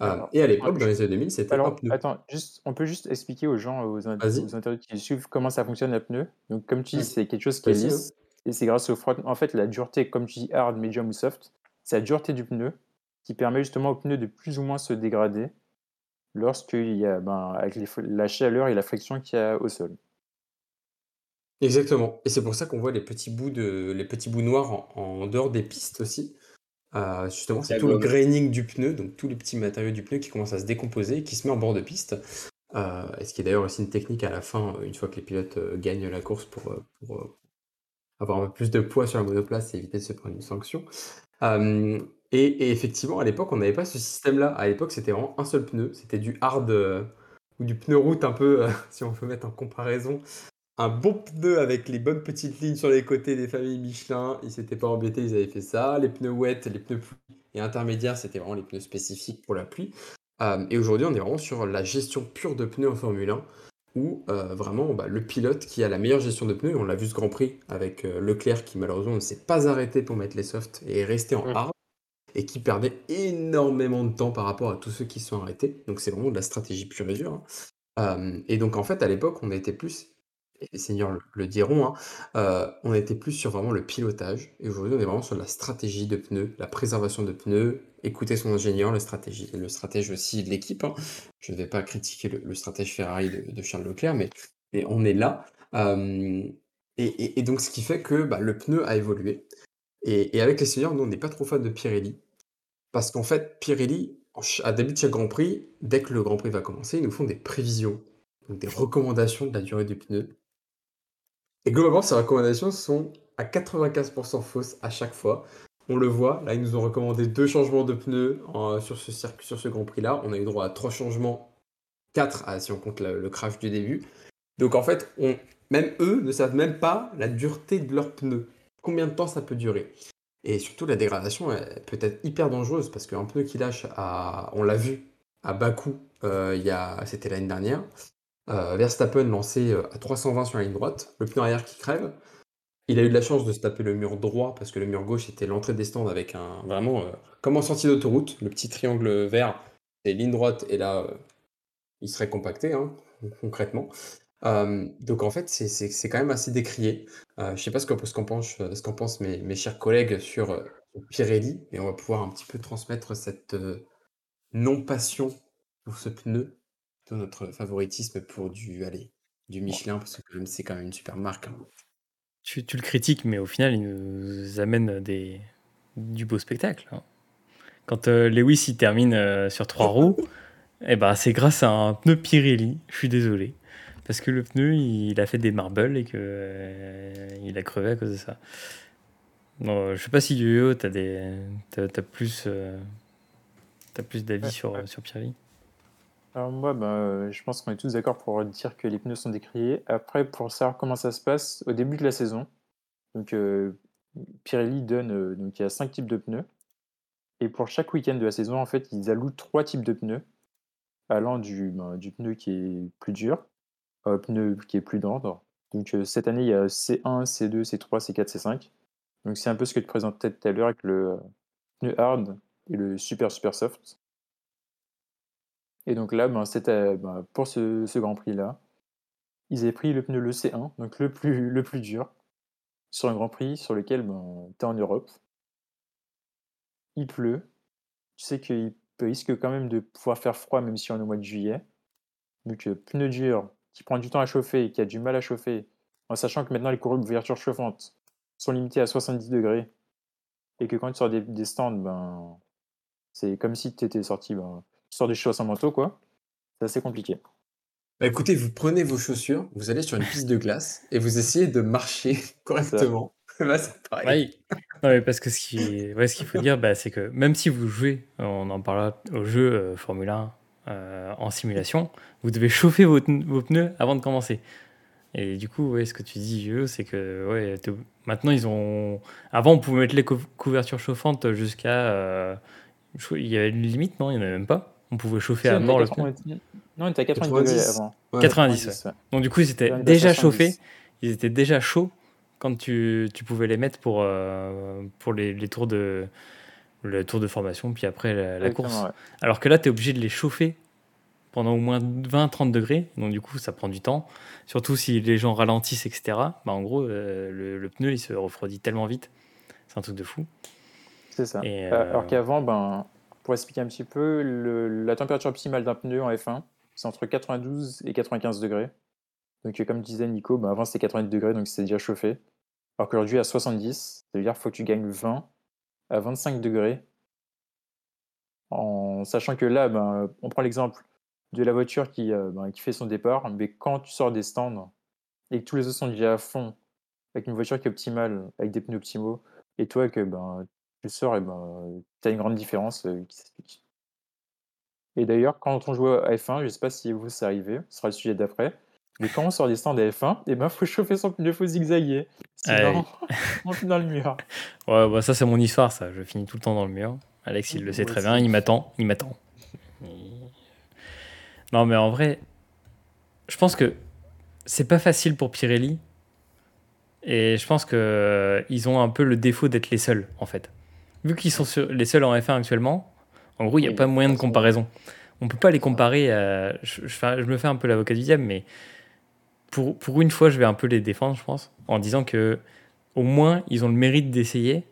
Euh, et à l'époque, dans les années 2000, c'était un pneu. Attends, juste, on peut juste expliquer aux gens, aux, internautes qui suivent comment ça fonctionne un pneu. Donc, comme tu dis, c'est quelque chose qui est lisse et c'est grâce au frottement. En fait, la dureté, comme tu dis, hard, medium ou soft, c'est la dureté du pneu qui permet justement au pneu de plus ou moins se dégrader lorsqu'il y a, ben, avec la chaleur et la friction qu'il y a au sol. Exactement et c'est pour ça qu'on voit les petits bouts de les petits bouts noirs en dehors des pistes aussi. Euh, justement, c'est tout le graining du pneu, donc tous les petits matériaux du pneu qui commencent à se décomposer et qui se met en bord de piste. Euh, et ce qui est d'ailleurs aussi une technique à la fin, une fois que les pilotes, euh, gagnent la course pour, pour, avoir un peu plus de poids sur la monoplace et éviter de se prendre une sanction. et effectivement, à l'époque, on n'avait pas ce système-là. À l'époque, c'était vraiment un seul pneu, c'était du hard, ou du pneu route un peu, si on veut mettre en comparaison un bon pneu avec les bonnes petites lignes sur les côtés des familles Michelin. Ils s'étaient pas embêtés, ils avaient fait ça. Les pneus wet, les pneus pluie et intermédiaires, c'était vraiment les pneus spécifiques pour la pluie. Euh, et aujourd'hui, on est vraiment sur la gestion pure de pneus en Formule 1, où euh, vraiment bah, le pilote qui a la meilleure gestion de pneus, on l'a vu ce Grand Prix avec euh, Leclerc qui malheureusement ne s'est pas arrêté pour mettre les softs et est resté en hard, et qui perdait énormément de temps par rapport à tous ceux qui sont arrêtés. Donc c'est vraiment de la stratégie pure et dure. Hein. et donc en fait, à l'époque, on était plus les seigneurs le, diront, hein, euh, on était plus sur vraiment le pilotage. Et aujourd'hui, on est vraiment sur la stratégie de pneus, la préservation de pneus, écouter son ingénieur, le, stratège aussi de l'équipe. Hein. Je ne vais pas critiquer le, stratège Ferrari de, Charles Leclerc, mais, on est là. Euh, et, donc, ce qui fait que bah, le pneu a évolué. Et, avec les seigneurs, nous, on n'est pas trop fans de Pirelli. Parce qu'en fait, Pirelli, à début de chaque Grand Prix, dès que le Grand Prix va commencer, ils nous font des prévisions, des recommandations de la durée du pneu. Et globalement, ces recommandations sont à 95% fausses à chaque fois. On le voit, là, ils nous ont recommandé deux changements de pneus sur, ce circuit, sur ce Grand Prix-là. On a eu droit à trois changements, quatre ah, si on compte le crash du début. Donc en fait, même eux ne savent même pas la dureté de leurs pneus. Combien de temps ça peut durer? Et surtout, la dégradation peut être hyper dangereuse parce qu'un pneu qui lâche, on l'a vu à Bakou, euh, c'était l'année dernière, euh, Verstappen lancé euh, à 320 sur la ligne droite, le pneu arrière qui crève. Il a eu de la chance de se taper le mur droit parce que le mur gauche était l'entrée des stands avec un vraiment euh, comme en sortie d'autoroute, le petit triangle vert, c'est ligne droite et là il serait compacté hein, concrètement. donc en fait c'est quand même assez décrié. je ne sais pas ce qu'en pensent, mes, mes, chers collègues sur Pirelli, mais on va pouvoir un petit peu transmettre cette non passion pour ce pneu notre favoritisme pour du, allez, du Michelin, parce que c'est quand même une super marque. Hein. Tu, le critiques, mais au final, il nous amène des, du beau spectacle. Hein. Quand euh, Lewis il termine euh, sur trois roues, eh ben, c'est grâce à un pneu Pirelli. Je suis désolé. Parce que le pneu, il, a fait des marbles et que euh, il a crevé à cause de ça. Non, je sais pas si Yo-Yo, tu as, as, plus, as plus d'avis sur, sur Pirelli. Moi, bah, je pense qu'on est tous d'accord pour dire que les pneus sont décriés. Après, pour savoir comment ça se passe, au début de la saison, donc euh, Pirelli donne, euh, donc il y a cinq types de pneus. Et pour chaque week-end de la saison, en fait, ils allouent trois types de pneus, allant du, ben, pneu qui est plus dur au pneu qui est plus dense. Donc cette année, il y a C1, C2, C3, C4, C5. Donc c'est un peu ce que tu présentais tout à l'heure avec le pneu hard et le super super soft. Et donc là, ben, c'était ben, pour ce, Grand Prix-là, ils avaient pris le pneu le C1, donc le plus, dur, sur un Grand Prix sur lequel ben, tu es en Europe. Il pleut. Tu sais qu'il risque quand même de pouvoir faire froid même si on est au mois de juillet. Donc pneu dur, qui prend du temps à chauffer, qui a du mal à chauffer, en sachant que maintenant les couvertures chauffantes sont limitées à 70 degrés, et que quand tu sors des, stands, ben, c'est comme si tu étais sorti, ben, sors des choses en manteau, quoi. C'est assez compliqué. Bah écoutez, vous prenez vos chaussures, vous allez sur une piste de glace et vous essayez de marcher correctement. bah, c'est pareil. Non, mais parce que ce qu'il ouais, ce qu'il faut dire, bah, c'est que même si vous jouez, on en parlera au jeu euh, Formule 1 euh, en simulation, vous devez chauffer vos, vos, pneus avant de commencer. Et du coup, ouais, ce que tu dis, c'est que ouais, maintenant ils ont. Avant, on pouvait mettre les couvertures chauffantes jusqu'à. Euh, il y avait une limite, non? Il n'y en avait même pas. On pouvait chauffer à mort le pneu. Non, on était à 90 avant. 90, Donc du coup, ils étaient déjà chauffés. Ils étaient déjà chauds quand tu, tu pouvais les mettre pour, euh, pour les, les, tours de, le tour de formation, puis après la, course. Alors que là, tu es obligé de les chauffer pendant au moins 20-30 degrés. Donc du coup, ça prend du temps. Surtout si les gens ralentissent, etc. Bah, en gros, euh, le, pneu, il se refroidit tellement vite. C'est un truc de fou. C'est ça. Euh, alors qu'avant, ben, pour expliquer un petit peu, la température optimale d'un pneu en F1, c'est entre 92 et 95 degrés. Donc, comme disait Nico, ben avant c'était 90 degrés, donc c'est déjà chauffé. Alors qu'aujourd'hui, à 70, ça veut dire qu'il faut que tu gagnes 20 à 25 degrés. En sachant que là, ben, on prend l'exemple de la voiture qui, euh, ben, qui fait son départ, mais quand tu sors des stands et que tous les autres sont déjà à fond, avec une voiture qui est optimale, avec des pneus optimaux, et toi que ben, tu sors, et ben, tu as une grande différence qui s'explique. Et d'ailleurs, quand on joue à F1, je ne sais pas si vous c'est arrivé, ce sera le sujet d'après, mais quand on sort des stands de F1, il ben, faut chauffer son pneu, faut zigzaguer. Sinon, on finit dans le mur. Ouais, bah, ça c'est mon histoire, ça. Je finis tout le temps dans le mur. Alex, il le sait très bien, il m'attend, il m'attend. Non, mais en vrai, je pense que c'est pas facile pour Pirelli. Et je pense qu'ils euh, ont un peu le défaut d'être les seuls, en fait vu qu'ils sont les seuls en F1 actuellement, en gros, il n'y a pas moyen de comparaison. On peut pas les comparer. je, me fais un peu l'avocat du diable, mais pour, pour une fois, je vais un peu les défendre, je pense, en disant que au moins, ils ont le mérite d'essayer.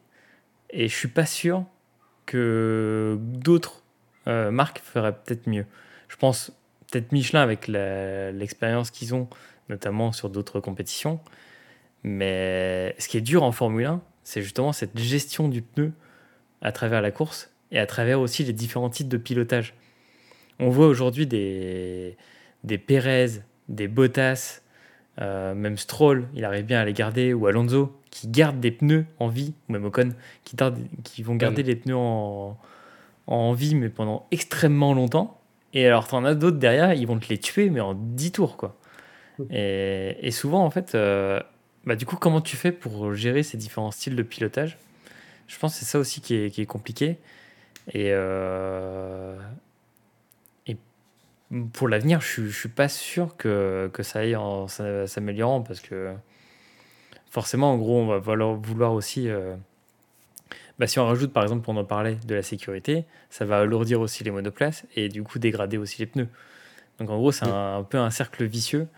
Et je suis pas sûr que d'autres euh, marques feraient peut-être mieux. Je pense peut-être Michelin avec l'expérience qu'ils ont, notamment sur d'autres compétitions. Mais ce qui est dur en Formule 1, c'est justement cette gestion du pneu à travers la course et à travers aussi les différents types de pilotage. On voit aujourd'hui des, des Pérez, des Bottas, euh, même Stroll, il arrive bien à les garder, ou Alonso, qui gardent des pneus en vie, ou même Ocon, qui, qui vont garder les pneus en, en vie, mais pendant extrêmement longtemps. Et alors, tu en as d'autres derrière, ils vont te les tuer, mais en 10 tours, quoi. Et, et souvent, en fait, euh, bah, du coup, comment tu fais pour gérer ces différents styles de pilotage? Je pense que c'est ça aussi qui est, qui est compliqué. Et, euh, et pour l'avenir, je ne suis pas sûr que, que ça aille en s'améliorant parce que forcément, en gros, on va vouloir, vouloir aussi. Euh, bah, si on rajoute, par exemple, pour en parler, de la sécurité, ça va alourdir aussi les monoplaces et du coup dégrader aussi les pneus. Donc en gros, c'est un, un, peu un cercle vicieux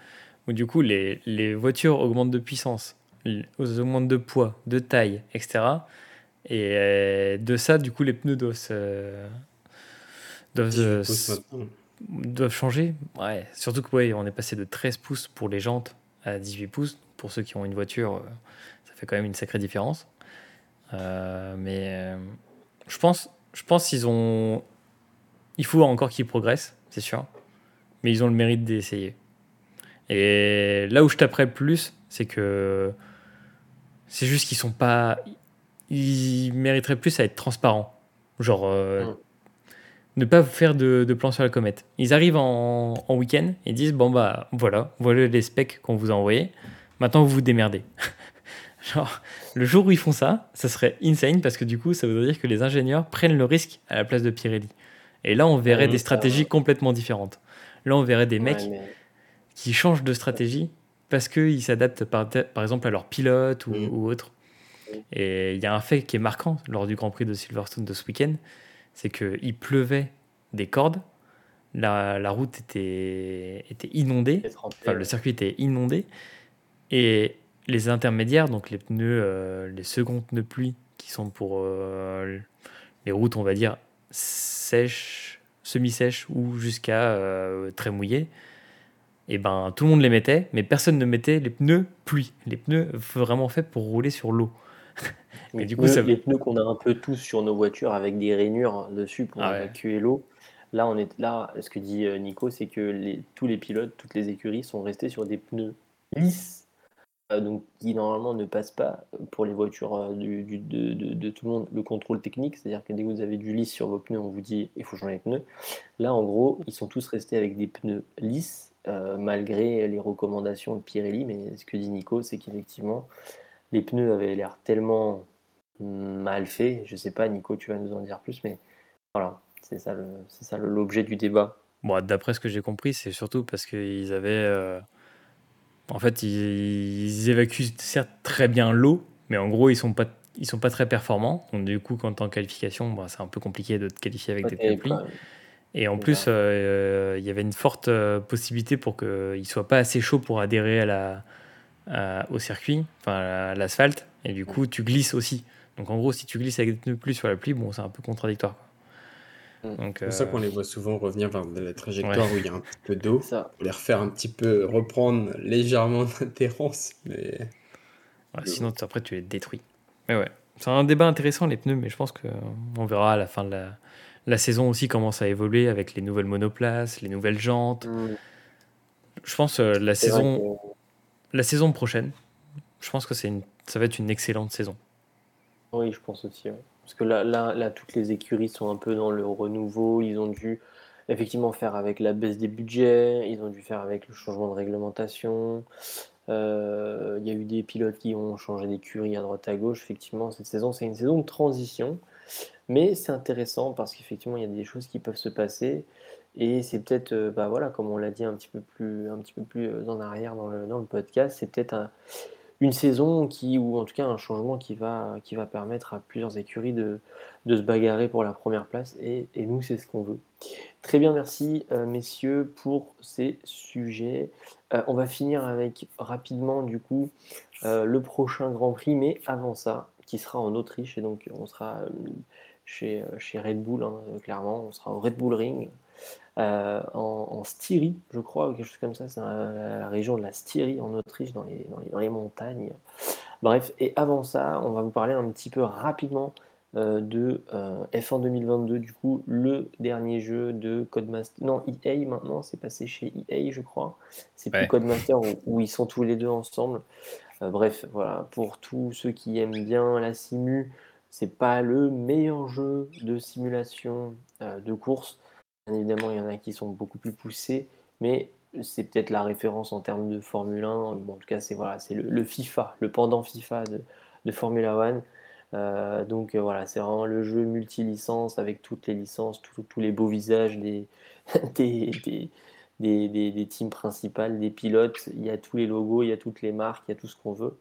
où du coup les, les voitures augmentent de puissance, augmentent de poids, de taille, etc. Et euh, de ça, du coup, les pneus doivent, doivent, doivent changer. Ouais, surtout que ouais, on est passé de 13 pouces pour les jantes à 18 pouces. Pour ceux qui ont une voiture, euh, ça fait quand même une sacrée différence. Euh, mais je pense, je pense qu'ils ont. Il faut encore qu'ils progressent, c'est sûr. Mais ils ont le mérite d'essayer. Et là où je taperais le plus, c'est que c'est juste qu'ils sont pas il mériterait plus à être transparent. Genre, euh, ne pas faire de, de, plan sur la comète. Ils arrivent en, en week-end et disent Bon, bah voilà, voilà les specs qu'on vous a envoyés. Maintenant, vous vous démerdez. Genre, le jour où ils font ça, ça serait insane parce que du coup, ça voudrait dire que les ingénieurs prennent le risque à la place de Pirelli. Et là, on verrait des stratégies complètement différentes. Là, on verrait des mecs qui changent de stratégie parce qu'ils s'adaptent par, par exemple à leur pilote ou, mm. ou autre. Et il y a un fait qui est marquant lors du Grand Prix de Silverstone de ce week-end, c'est qu'il pleuvait des cordes, la, la route était, était inondée, enfin, le circuit était inondé, et les intermédiaires, donc les pneus, euh, les seconds pneus pluie qui sont pour euh, les routes, on va dire, sèches, semi-sèches ou jusqu'à euh, très mouillées, et eh ben tout le monde les mettait, mais personne ne mettait les pneus pluie, les pneus vraiment faits pour rouler sur l'eau. Les, du coup, ça... les pneus qu'on a un peu tous sur nos voitures avec des rainures dessus pour ah évacuer l'eau. Là, on est là. Ce que dit Nico, c'est que les, tous les pilotes, toutes les écuries sont restés sur des pneus lisses euh, donc qui normalement ne passe pas pour les voitures euh, du, de, tout le monde le contrôle technique, c'est-à-dire que dès que vous avez du lisse sur vos pneus, on vous dit il faut changer les pneus. Là, en gros, ils sont tous restés avec des pneus lisses, euh, malgré les recommandations de Pirelli. Mais ce que dit Nico, c'est qu'effectivement, les pneus avaient l'air tellement mal faits. Je sais pas, Nico, tu vas nous en dire plus, mais voilà, c'est ça l'objet du débat. Bon, d'après ce que j'ai compris, c'est surtout parce qu'ils avaient en fait, ils, évacuent certes très bien l'eau, mais en gros, ils sont pas ils sont pas très performants. Donc du coup, quand en qualification, bah, c'est un peu compliqué de te qualifier avec des pneus pluie. Et en plus, euh, il y avait une forte euh, possibilité pour qu'ils ne soient pas assez chauds pour adhérer à la, au circuit, enfin à l'asphalte. Et du coup, tu glisses aussi. Donc en gros, si tu glisses avec des pneus pluie sur la pluie, bon, c'est un peu contradictoire. Mm. C'est pour ça qu'on les voit souvent revenir vers la trajectoire où il y a un petit peu d'eau, les refaire un petit peu, reprendre légèrement d'adhérence. Mais... sinon, après, tu les détruis. Mais ouais, c'est un débat intéressant, les pneus, mais je pense qu'on verra à la fin de la, la, saison aussi comment ça a évolué avec les nouvelles monoplaces, les nouvelles jantes. Mm. Je pense euh, la, saison, la saison prochaine, je pense que une, ça va être une excellente saison. Oui, je pense aussi. Parce que là, là, là, toutes les écuries sont un peu dans le renouveau. Ils ont dû effectivement faire avec la baisse des budgets, ils ont dû faire avec le changement de réglementation. Euh, il y a eu des pilotes qui ont changé d'écurie à droite à gauche. Effectivement, cette saison, c'est une saison de transition. Mais c'est intéressant parce qu'effectivement, il y a des choses qui peuvent se passer. Et c'est peut-être, euh, bah voilà, comme on l'a dit un petit peu plus, un petit peu plus euh, en arrière dans le, dans le podcast, c'est peut-être un, une saison qui, ou en tout cas un changement qui va, qui va permettre à plusieurs écuries de, de se bagarrer pour la première place. Et, et nous, c'est ce qu'on veut. Très bien, merci euh, messieurs pour ces sujets. On va finir avec rapidement du coup le prochain Grand Prix, mais avant ça, qui sera en Autriche, et donc on sera chez, chez Red Bull, hein, clairement, on sera au Red Bull Ring. Euh, en, Styrie, je crois, ou quelque chose comme ça. C'est la, région de la Styrie en Autriche, dans les, dans les, montagnes. Bref, et avant ça, on va vous parler un petit peu rapidement euh, de euh, F1 2022, du coup, le dernier jeu de Codemaster. Non, EA maintenant, c'est passé chez EA, je crois. C'est plus Codemaster où, où, ils sont tous les deux ensemble. bref, voilà, pour tous ceux qui aiment bien la simu, c'est pas le meilleur jeu de simulation de course évidemment, il y en a qui sont beaucoup plus poussés, mais c'est peut-être la référence en termes de Formule 1. en tout cas, c'est voilà, c'est le, FIFA, le pendant FIFA de, de Formula One. Euh, donc euh, voilà, c'est vraiment le jeu multi-licence avec toutes les licences, tous les beaux visages des, des, des, des, teams principales, des pilotes. Il y a tous les logos, il y a toutes les marques, il y a tout ce qu'on veut.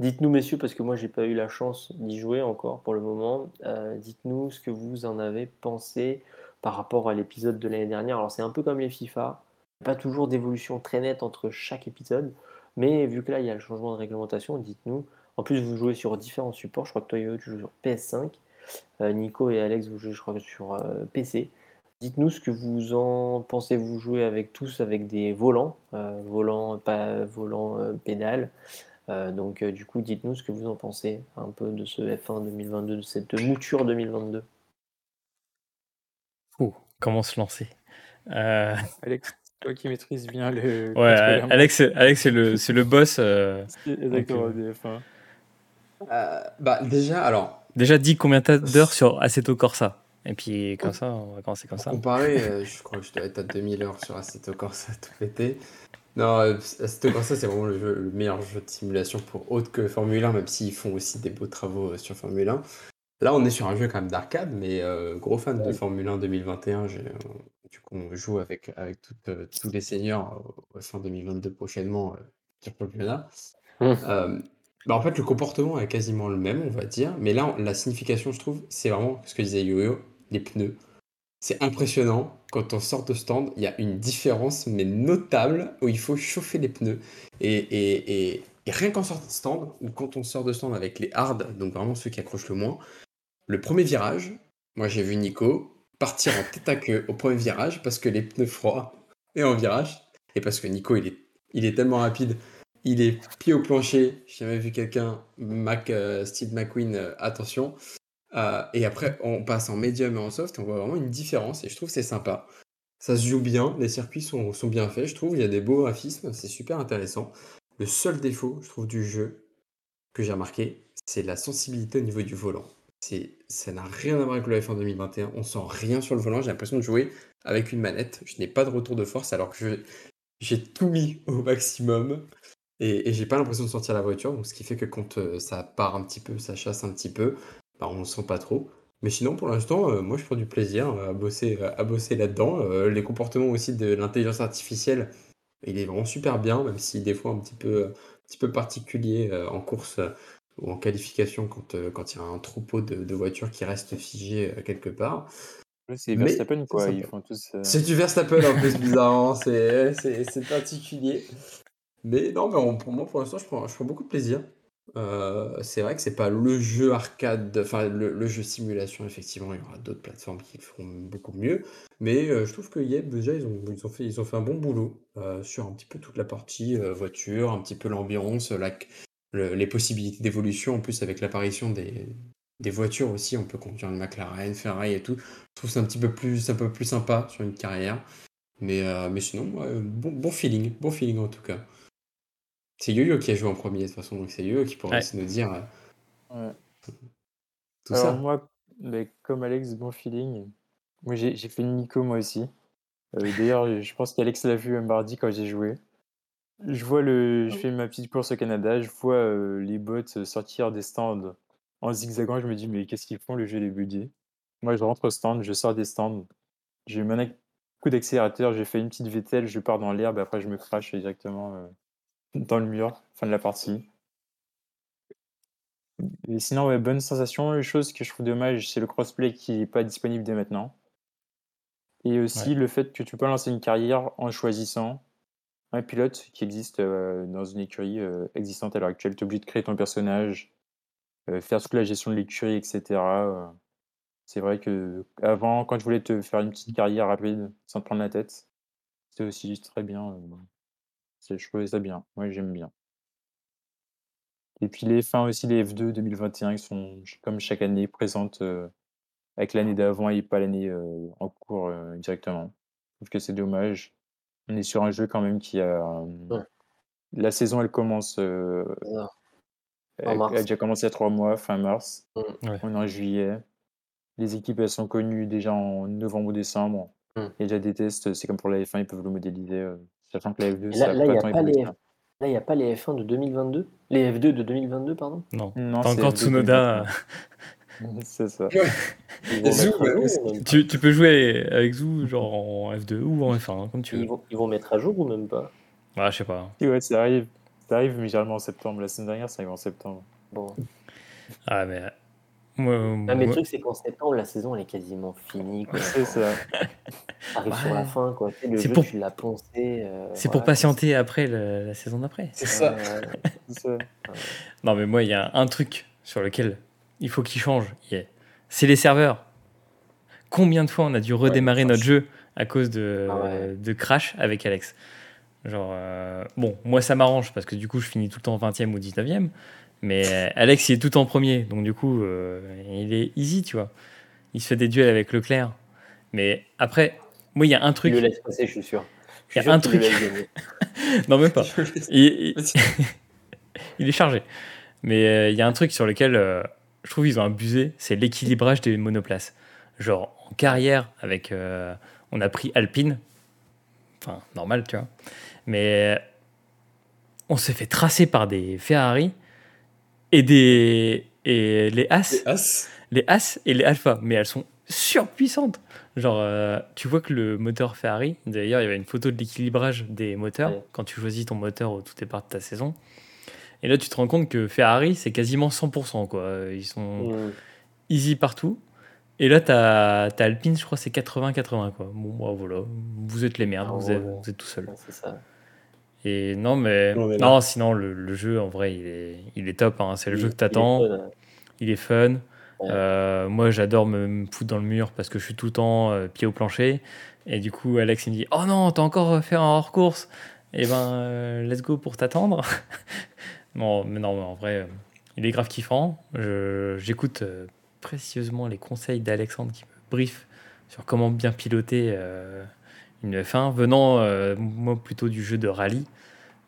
Dites-nous, messieurs, parce que moi, j'ai pas eu la chance d'y jouer encore pour le moment. Euh, dites-nous ce que vous en avez pensé par rapport à l'épisode de l'année dernière. Alors c'est un peu comme les FIFA, pas toujours d'évolution très nette entre chaque épisode, mais vu que là il y a le changement de réglementation, dites-nous. En plus vous jouez sur différents supports, je crois que toi tu joues sur PS5, euh, Nico et Alex vous jouez je crois sur euh, PC. Dites-nous ce que vous en pensez. Vous jouez avec tous avec des volants, euh, volants, pas volants, pédales. donc du coup, dites-nous ce que vous en pensez un peu de ce F1 2022, de cette mouture 2022. Comment se lancer? Euh, Alex, toi qui maîtrises bien le. Ouais, Alex, Alex c'est le, le boss. Euh, Exactement, euh, euh, bah, déjà, alors. Déjà, dis combien t'as d'heures sur Assetto Corsa? Et puis, comme ça, on va commencer comme ça. Comparé, je crois que je dois être à 2000 heures sur Assetto Corsa tout pété. Non, Assetto Corsa, c'est vraiment le, le, meilleur jeu de simulation pour autre que Formule 1, même s'ils font aussi des beaux travaux sur Formule 1. Là, on est sur un jeu quand même d'arcade, mais euh, gros fan de Formule 1 2021. Euh, du coup, on joue avec, avec euh, tous les seniors au fin 2022 prochainement sur le championnat. Mmh. Bah, en fait, le comportement est quasiment le même, on va dire. Mais là, la signification, je trouve, c'est vraiment ce que disait Yo-Yo, les pneus. C'est impressionnant. Quand on sort de stand, il y a une différence, mais notable, où il faut chauffer les pneus. Et, et, et, rien qu'en sortant de stand, ou quand on sort de stand avec les hard, donc vraiment ceux qui accrochent le moins, le premier virage, moi j'ai vu Nico partir en tête à queue au premier virage parce que les pneus froids et en virage, et parce que Nico il est, il est tellement rapide, il est pied au plancher. J'ai jamais vu quelqu'un, euh, Steve McQueen, euh, attention. Euh, et après, on passe en médium et en soft, on voit vraiment une différence, et je trouve que c'est sympa. Ça se joue bien, les circuits sont, sont bien faits, je trouve. Il y a des beaux graphismes, c'est super intéressant. Le seul défaut, je trouve, du jeu que j'ai remarqué, c'est la sensibilité au niveau du volant. Ça n'a rien à voir avec le F1 2021. On sent rien sur le volant. J'ai l'impression de jouer avec une manette. Je n'ai pas de retour de force alors que j'ai tout mis au maximum. Et, j'ai pas l'impression de sortir la voiture. Donc, ce qui fait que quand euh, ça part un petit peu, ça chasse un petit peu, bah, on ne sent pas trop. Mais sinon, pour l'instant, euh, moi, je prends du plaisir à bosser, à bosser là-dedans. Euh, les comportements aussi de l'intelligence artificielle, il est vraiment super bien, même si des fois un petit peu, un petit peu particulier en course ou en qualification quand, euh, quand il y a un troupeau de, de voitures qui restent figées euh, quelque part. c'est Verstappen, quoi. Ils font tous. Euh, c'est du Verstappen en plus, bizarrement. C'est particulier. Mais non, mais pour moi, pour l'instant, je prends, je prends beaucoup de plaisir. c'est vrai que c'est pas le jeu arcade, enfin le, jeu simulation, effectivement, il y aura d'autres plateformes qui feront beaucoup mieux. Mais je trouve que Yep, déjà, ils ont, ils, ont fait, ils ont fait un bon boulot sur un petit peu toute la partie voiture, un petit peu l'ambiance, la, les possibilités d'évolution, en plus avec l'apparition des, des voitures aussi, on peut conduire une McLaren, Ferrari et tout. Je trouve c'est un petit peu plus, un peu plus sympa sur une carrière. Mais, euh, mais sinon, bon, bon feeling, bon feeling en tout cas. C'est Yo-Yo qui a joué en premier de toute façon, donc c'est Yo-Yo qui pourrait aussi nous dire euh, tout Alors ça. Moi, mais comme Alex, bon feeling. Moi, j'ai fait une Nico moi aussi. Euh, d'ailleurs, je pense qu'Alex l'a vu mardi quand j'ai joué. Je vois le je fais ma petite course au Canada, je vois, euh, les bots, sortir des stands en zigzagant, je me dis: «Mais qu'est-ce qu'ils font le jeu des budgets?» Moi, je rentre au stand, je sors des stands, j'ai mis un coup d'accélérateur, j'ai fait une petite VTL, je pars dans l'herbe, après je me crache directement, euh, dans le mur, fin de la partie. Et sinon, ouais, bonne sensation. Une chose que je trouve dommage, c'est le crossplay qui est pas disponible dès maintenant. Et aussi le fait que tu peux lancer une carrière en choisissant un pilote qui existe euh, dans une écurie euh, existante à l'heure actuelle. Tu es obligé de créer ton personnage, euh, faire toute la gestion de l'écurie, etc. c'est vrai que avant, quand je voulais te faire une petite carrière rapide sans te prendre la tête, c'était aussi très bien. je trouvais ça bien. Moi, j'aime bien. Et puis les fins aussi, les F2 2021, ils sont comme chaque année présentes avec l'année d'avant et pas l'année en cours directement. Je trouve que c'est dommage. On est sur un jeu quand même qui a. La saison, elle commence. Euh, elle, a déjà commencé à trois mois, fin mars. Mmh. On est en juillet. Les équipes, elles sont connues déjà en novembre ou décembre. Mmh. Il y a déjà des tests. C'est comme pour la F1, ils peuvent le modéliser. Euh, sachant que la F2, ça là, il n'y a, pas les... Là, il n'y a pas les F1 de 2022 Les F2 de 2022, pardon? Non, non pas encore Tsunoda. C'est ça. tu, tu, peux jouer avec Zou genre en F2 ou en F1, hein, comme tu veux. Ils vont, ils vont mettre à jour ou même pas? Ouais, je sais pas. ouais, ça arrive. Ça arrive, mais généralement en septembre. La semaine dernière, ça arrive en septembre. Bon. Ah, mais. Moi, ah, mais le truc, c'est qu'en septembre, la saison, elle est quasiment finie. C'est ça. arrive sur la fin, quoi. Tu sais, le jeu, pour... tu l'as. Euh, c'est pour patienter après le... la saison d'après. C'est ça. ça. Non, mais moi, il y a un truc sur lequel il faut qu'il change. C'est les serveurs. Combien de fois on a dû redémarrer notre jeu à cause de, ah de crash avec Alex Genre, euh, bon, moi ça m'arrange parce que du coup je finis tout le temps 20e ou 19e, mais Alex il est tout en premier, donc du coup euh, il est easy, tu vois. Il se fait des duels avec Leclerc. Mais après, moi il y a un truc. Il le laisse passer, je suis sûr. Il y a un truc. non, même pas. il, il, est chargé. Mais euh, il y a un truc sur lequel je trouve qu'ils ont abusé, c'est l'équilibrage des monoplaces. Genre, en carrière, avec. Euh, on a pris Alpine. Enfin, normal, tu vois. Mais on s'est fait tracer par des Ferrari et des. Et les As. Les As Les As et les Alpha. Mais elles sont surpuissantes. Genre, euh, tu vois que le moteur Ferrari, d'ailleurs, il y avait une photo de l'équilibrage des moteurs quand tu choisis ton moteur au tout départ de ta saison. Et là, tu te rends compte que Ferrari, c'est quasiment 100%. Quoi. Ils sont easy partout. Et là, tu as, Alpine, je crois, c'est 80-80. Quoi. Bon, bah, voilà, vous êtes les merdes, Ah, vous, êtes, ouais. vous êtes tout seul. Ouais, c'est ça. Et non, mais, Non, mais non, là- sinon, le, le jeu, en vrai, il est, il est top. hein. C'est le Il- jeu que il tu est attends. fun, hein. Il est fun. Ouais. Euh, moi, j'adore me, me foutre dans le mur parce que je suis tout le temps euh, pied au plancher. Et du coup, Alex, il me dit Oh non, t'as encore fait un hors-course Eh ben, euh, let's go pour t'attendre. non, mais non, en vrai, euh, il est grave kiffant. Je- J'écoute euh, précieusement les conseils d'Alexandre qui me brief sur comment bien piloter euh, une F1, venant euh, moi plutôt du jeu de rallye.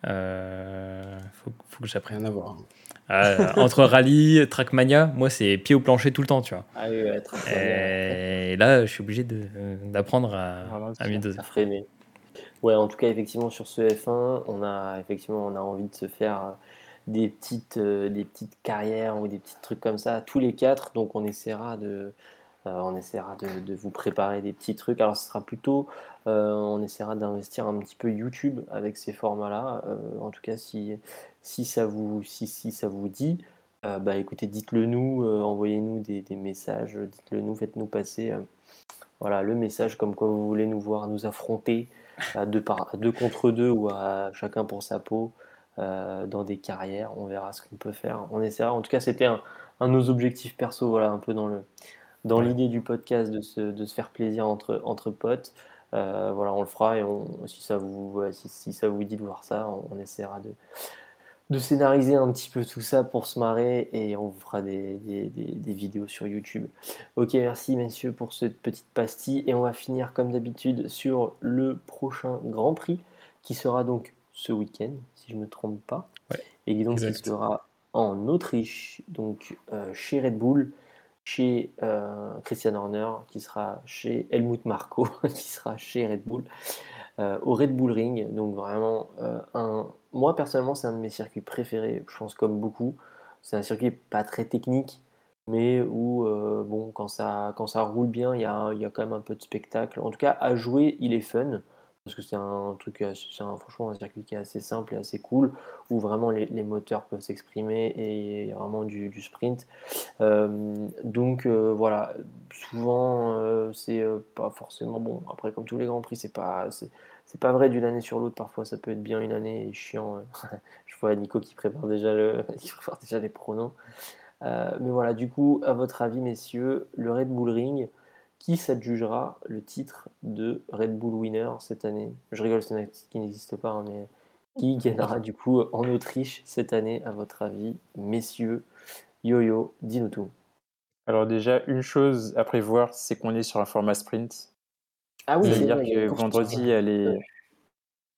Euh, faut, faut que j'apprenne. À voir. Euh, entre rallye, trackmania, moi c'est pied au plancher tout le temps, tu vois. Ah oui, ouais. Et là, je suis obligé de- d'apprendre à, Voilà, à mieux doser. à freiner. Ouais, en tout cas, effectivement, sur ce F1, on a effectivement on a envie de se faire euh, des petites, euh, des petites carrières ou des petits trucs comme ça, tous les quatre. Donc, on essaiera de, euh, on essaiera de, vous préparer des petits trucs. Alors, ce sera plutôt, euh, on essaiera d'investir un petit peu YouTube avec ces formats-là. En tout cas, si, si ça vous, si, ça vous dit, bah écoutez, dites-le nous, envoyez-nous des, messages, dites-le nous, faites-nous passer. voilà, le message comme quoi vous voulez nous voir nous affronter à deux, à deux contre deux ou à chacun pour sa peau euh, dans des carrières. On verra ce qu'on peut faire. On essaiera. En tout cas, c'était un, un de nos objectifs perso, voilà, un peu dans le dans Ouais. l'idée du podcast de se, de se faire plaisir entre, entre potes. Euh, voilà, on le fera et on, si, ça vous, si, si ça vous dit de voir ça, on, on essaiera de, de scénariser un petit peu tout ça pour se marrer et on vous fera des, des, des- des vidéos sur YouTube. Ok, merci messieurs pour cette petite pastille et on va finir comme d'habitude sur le prochain Grand Prix qui sera donc ce week-end, si je ne me trompe pas, Ouais, et donc exact. sera en Autriche, donc euh, chez Red Bull, chez euh, Christian Horner, qui sera chez Helmut Marko, qui sera chez Red Bull, euh, au Red Bull Ring. Donc vraiment, un... moi personnellement, c'est un de mes circuits préférés, je pense comme beaucoup. C'est un circuit pas très technique, mais où, bon, quand ça, quand ça roule bien, il y a, il y a quand même un peu de spectacle. En tout cas, à jouer, il est fun. Parce que c'est un truc, c'est franchement un circuit qui est assez simple et assez cool, où vraiment les, moteurs peuvent s'exprimer et il y a vraiment du, sprint. Euh, donc euh, voilà, souvent euh, c'est pas forcément bon. Après, comme tous les grands prix, c'est pas c'est pas vrai d'une année sur l'autre. Parfois, ça peut être bien une année et chiant. Je vois Nico qui prépare déjà le, qui prépare déjà les pronoms. Mais voilà, du coup, à votre avis, messieurs, le Red Bull Ring, qui s'adjugera le titre de Red Bull Winner cette année? Je rigole, c'est un titre qui n'existe pas, hein, mais qui gagnera du coup en Autriche cette année, à votre avis, messieurs Yo-Yo, dis-nous tout. Alors déjà, une chose à prévoir, c'est qu'on est sur un format sprint. Ah oui, c'est C'est-à-dire que une vendredi, elle est...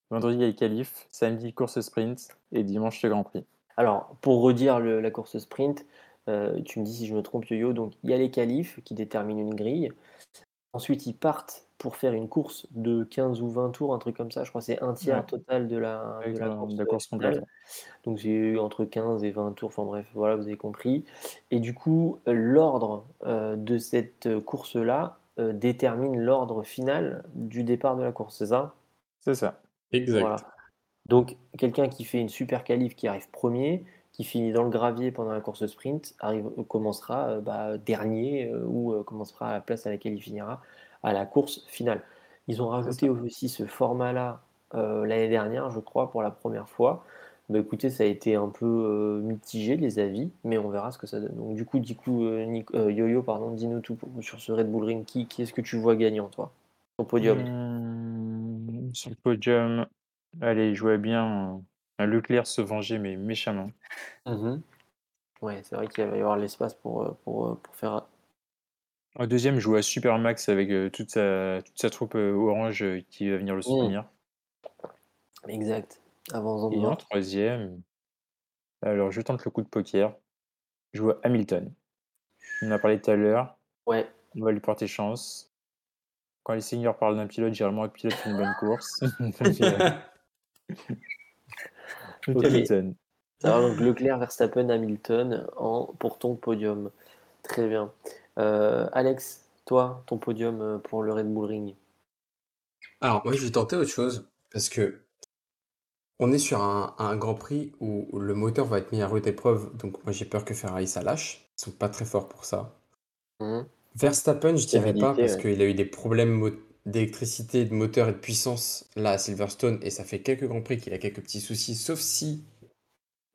Vendredi, il y a les qualifs, samedi, course sprint, et dimanche, le Grand Prix. Alors, pour redire le- la course sprint, euh, tu me dis si je me trompe, Yo-Yo, donc il y a les qualifs qui déterminent une grille. Ensuite, ils partent pour faire une course de 15 ou 20 tours, un truc comme ça. Je crois que c'est un tiers Ouais. total de la, de course, de la course finale. complète. Donc c'est entre 15 et 20 tours, enfin bref, voilà, vous avez compris. Et du coup, l'ordre euh, de cette course-là euh, détermine l'ordre final du départ de la course, c'est ça? C'est ça. Exact. Voilà. Donc, quelqu'un qui fait une super qualif, qui arrive premier, qui finit dans le gravier pendant la course sprint, arrive, commencera euh, bah, dernier euh, ou euh, commencera à la place à laquelle il finira à la course finale. Ils ont rajouté aussi ce format-là euh, l'année dernière, je crois, pour la première fois. Bah, écoutez, ça a été un peu euh, mitigé les avis, mais on verra ce que ça donne. Donc, du coup, du coup euh, Nico- euh, Yo-Yo, pardon, dis-nous tout pour- sur ce Red Bull Ring. Qui, qui est-ce que tu vois gagnant, toi, au podium? Hum, sur le podium, allez, je vois bien Leclerc se venger, mais méchamment. Mhm. Ouais, c'est vrai qu'il va y avoir l'espace pour, euh, pour, euh, pour faire. En deuxième, je vois Supermax avec euh, toute, sa, toute sa troupe orange qui va venir le soutenir. Exact. Avant Et en troisième, alors je tente le coup de poker. Je vois Hamilton. On en a parlé tout à l'heure. Ouais, On va lui porter chance. Quand les seniors parlent d'un pilote, généralement, le pilote fait une bonne course. Hamilton. va donc Leclerc, Verstappen, Hamilton en, pour ton podium. Très bien. Euh, Alex, toi, ton podium euh, pour le Red Bull Ring. Alors, moi, je vais tenter autre chose parce que on est sur un, un Grand Prix où le moteur va être mis à rude épreuve, donc moi j'ai peur que Ferrari ça lâche. Ils sont pas très forts pour ça. Mhm. Verstappen, je dirais pas parce ouais. qu'il a eu des problèmes d'électricité, de moteur et de puissance là à Silverstone et ça fait quelques Grands Prix qu'il a quelques petits soucis, sauf si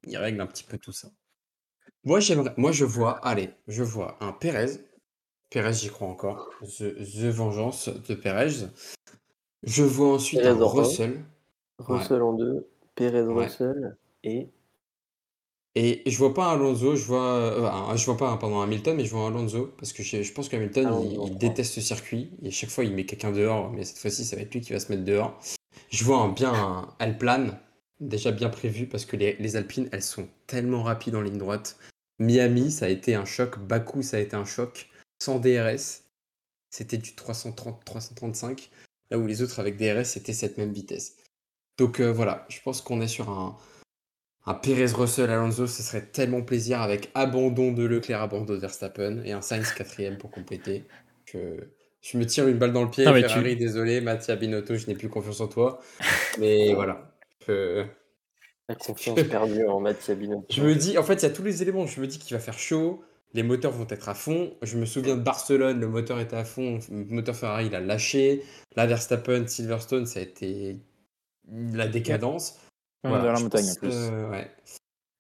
il règle un petit peu tout ça. Moi j'aimerais, moi je vois, allez, je vois un Perez. Perez, j'y crois encore. The, The Vengeance de Perez. Je vois ensuite Perez un en un. Russell. Russell en deux, Perez Ouais. Russell et Et je vois pas un Alonso, je vois, euh, je vois pas un, pardon, un Hamilton, mais je vois un Alonso parce que je, je pense qu'Hamilton Alonso il, déteste ce circuit et chaque fois il met quelqu'un dehors, mais cette fois-ci ça va être lui qui va se mettre dehors. Je vois un, bien un Alplan déjà bien prévu parce que les, les Alpines elles sont tellement rapides en ligne droite. Miami ça a été un choc, Bakou ça a été un choc sans DRS, c'était du 330-335 là où les autres avec DRS c'était cette même vitesse. Donc euh, voilà, je pense qu'on est sur un, un Perez Russell Alonso, ce serait tellement plaisir avec abandon de Leclerc, abandon de Verstappen et un Sainz quatrième pour compléter. Que je me tire une balle dans le pied, Non, mais tu- Ferrari, désolé, Mattia Binotto, je n'ai plus confiance en toi. Mais voilà. Je, la confiance perdue en Mattia Binotto. je me dis, en fait, il y a tous les éléments. Je me dis qu'il va faire chaud, les moteurs vont être à fond. Je me souviens de Barcelone, le moteur était à fond, le moteur Ferrari, il a lâché. Là, Verstappen, Silverstone, ça a été la décadence. On est dans la montagne pense, en plus. euh, ouais.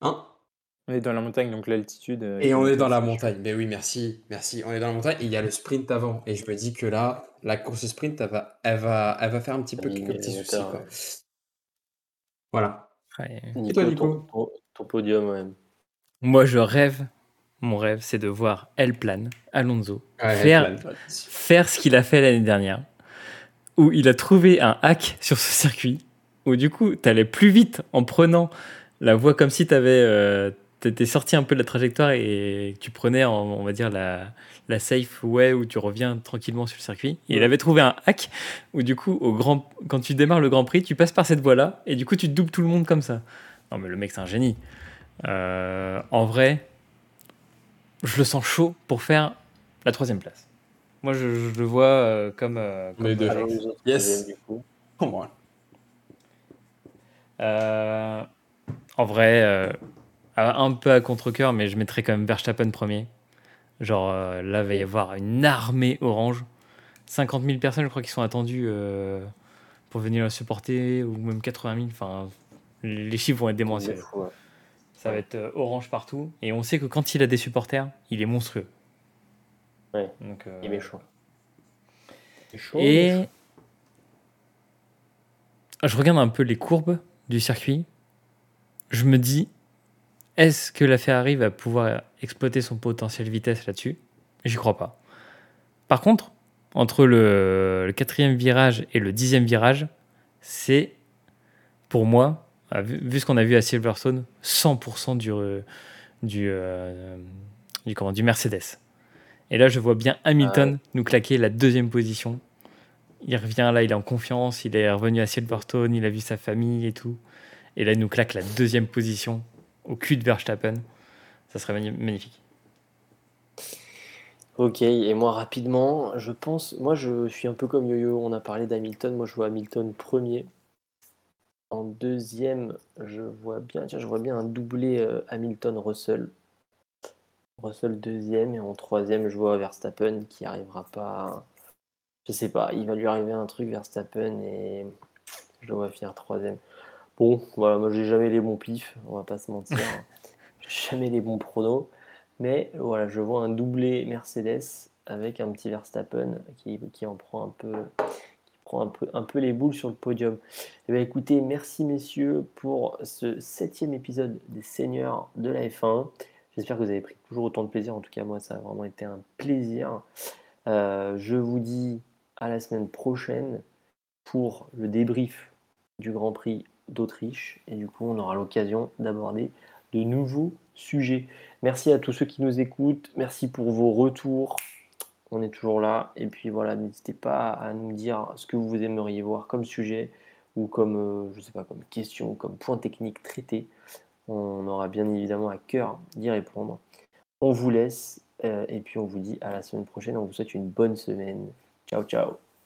Hein? On est dans la montagne, donc l'altitude. euh, Et on est dans la montagne. Mais oui, merci, merci. On est dans la montagne et il y a le sprint avant. Et je me dis que là, la course sprint, elle va, elle va, elle va faire un petit peu quelques petits soucis. quoi. Voilà. Ouais. Nico, toi, ton- Nico Ton, ton podium, ouais. Moi, je rêve. Mon rêve, c'est de voir El Plan, Alonso, Ouais, faire, faire ce qu'il a fait l'année dernière, où il a trouvé un hack sur ce circuit, où du coup, tu allais plus vite en prenant la voie comme si tu avais. T'étais sorti un peu de la trajectoire et tu prenais, en- on va dire, la, la safe way où tu reviens tranquillement sur le circuit. Et il avait trouvé un hack où, du coup, au grand, quand tu démarres le Grand Prix, tu passes par cette voie-là et du coup, tu doubles tout le monde comme ça. Non, mais le mec, c'est un génie. Euh, en vrai, je le sens chaud pour faire la troisième place. Moi, je, je le vois euh, comme. euh, comme Les deux. Yes. du coup. Comment Euh, en vrai, euh, un peu à contre-coeur, mais je mettrais quand même Verstappen premier. Genre euh, là, il va y avoir une armée orange. 50 000 personnes, je crois, qui sont attendues euh, pour venir le supporter, ou même 80 000. Enfin, les chiffres vont être démentiels. Ça va être euh, orange partout. Et on sait que quand il a des supporters, il est monstrueux. Ouais. Donc, euh, Il est. Il est chaud, Et je regarde un peu les courbes du circuit. Je me dis, est-ce que la Ferrari va pouvoir exploiter son potentiel vitesse là-dessus? J'y crois pas. Par contre, entre le, le quatrième virage et le dixième virage, c'est pour moi, ah, vu, vu ce qu'on a vu à Silverstone, 100% du, euh, du, euh, du, comment, du Mercedes. Et là, je vois bien Hamilton nous claquer la deuxième position. Il revient là, il est en confiance, il est revenu à Silverstone, il a vu sa famille et tout. Et là, il nous claque la deuxième position au cul de Verstappen. Ça serait magni- magnifique. Ok, et moi rapidement, je pense, moi je suis un peu comme Yo-Yo, on a parlé d'Hamilton, moi je vois Hamilton premier. En deuxième, je vois bien, tiens, je vois bien un doublé euh, Hamilton-Russell. Russell deuxième, et en troisième, je vois Verstappen qui arrivera pas. Je sais pas, il va lui arriver un truc Verstappen et je le vois finir troisième. Bon, voilà, moi j'ai jamais les bons pifs, on va pas se mentir. J'ai jamais les bons pronos. Mais voilà, je vois un doublé Mercedes avec un petit Verstappen qui, qui en prend un peu, qui prend un peu, un peu les boules sur le podium. Eh bien, écoutez, merci messieurs pour ce septième épisode des Seigneurs de la F1. J'espère que vous avez pris toujours autant de plaisir. En tout cas, moi, ça a vraiment été un plaisir. Euh, je vous dis la semaine prochaine pour le débrief du Grand Prix d'Autriche. Et du coup, on aura l'occasion d'aborder de nouveaux sujets. Merci à tous ceux qui nous écoutent. Merci pour vos retours. On est toujours là. Et puis voilà, n'hésitez pas à nous dire ce que vous aimeriez voir comme sujet ou comme, euh, je sais pas, comme question, comme point technique traité. On aura bien évidemment à cœur d'y répondre. On vous laisse euh, et puis on vous dit à la semaine prochaine. On vous souhaite une bonne semaine. Ciao, ciao.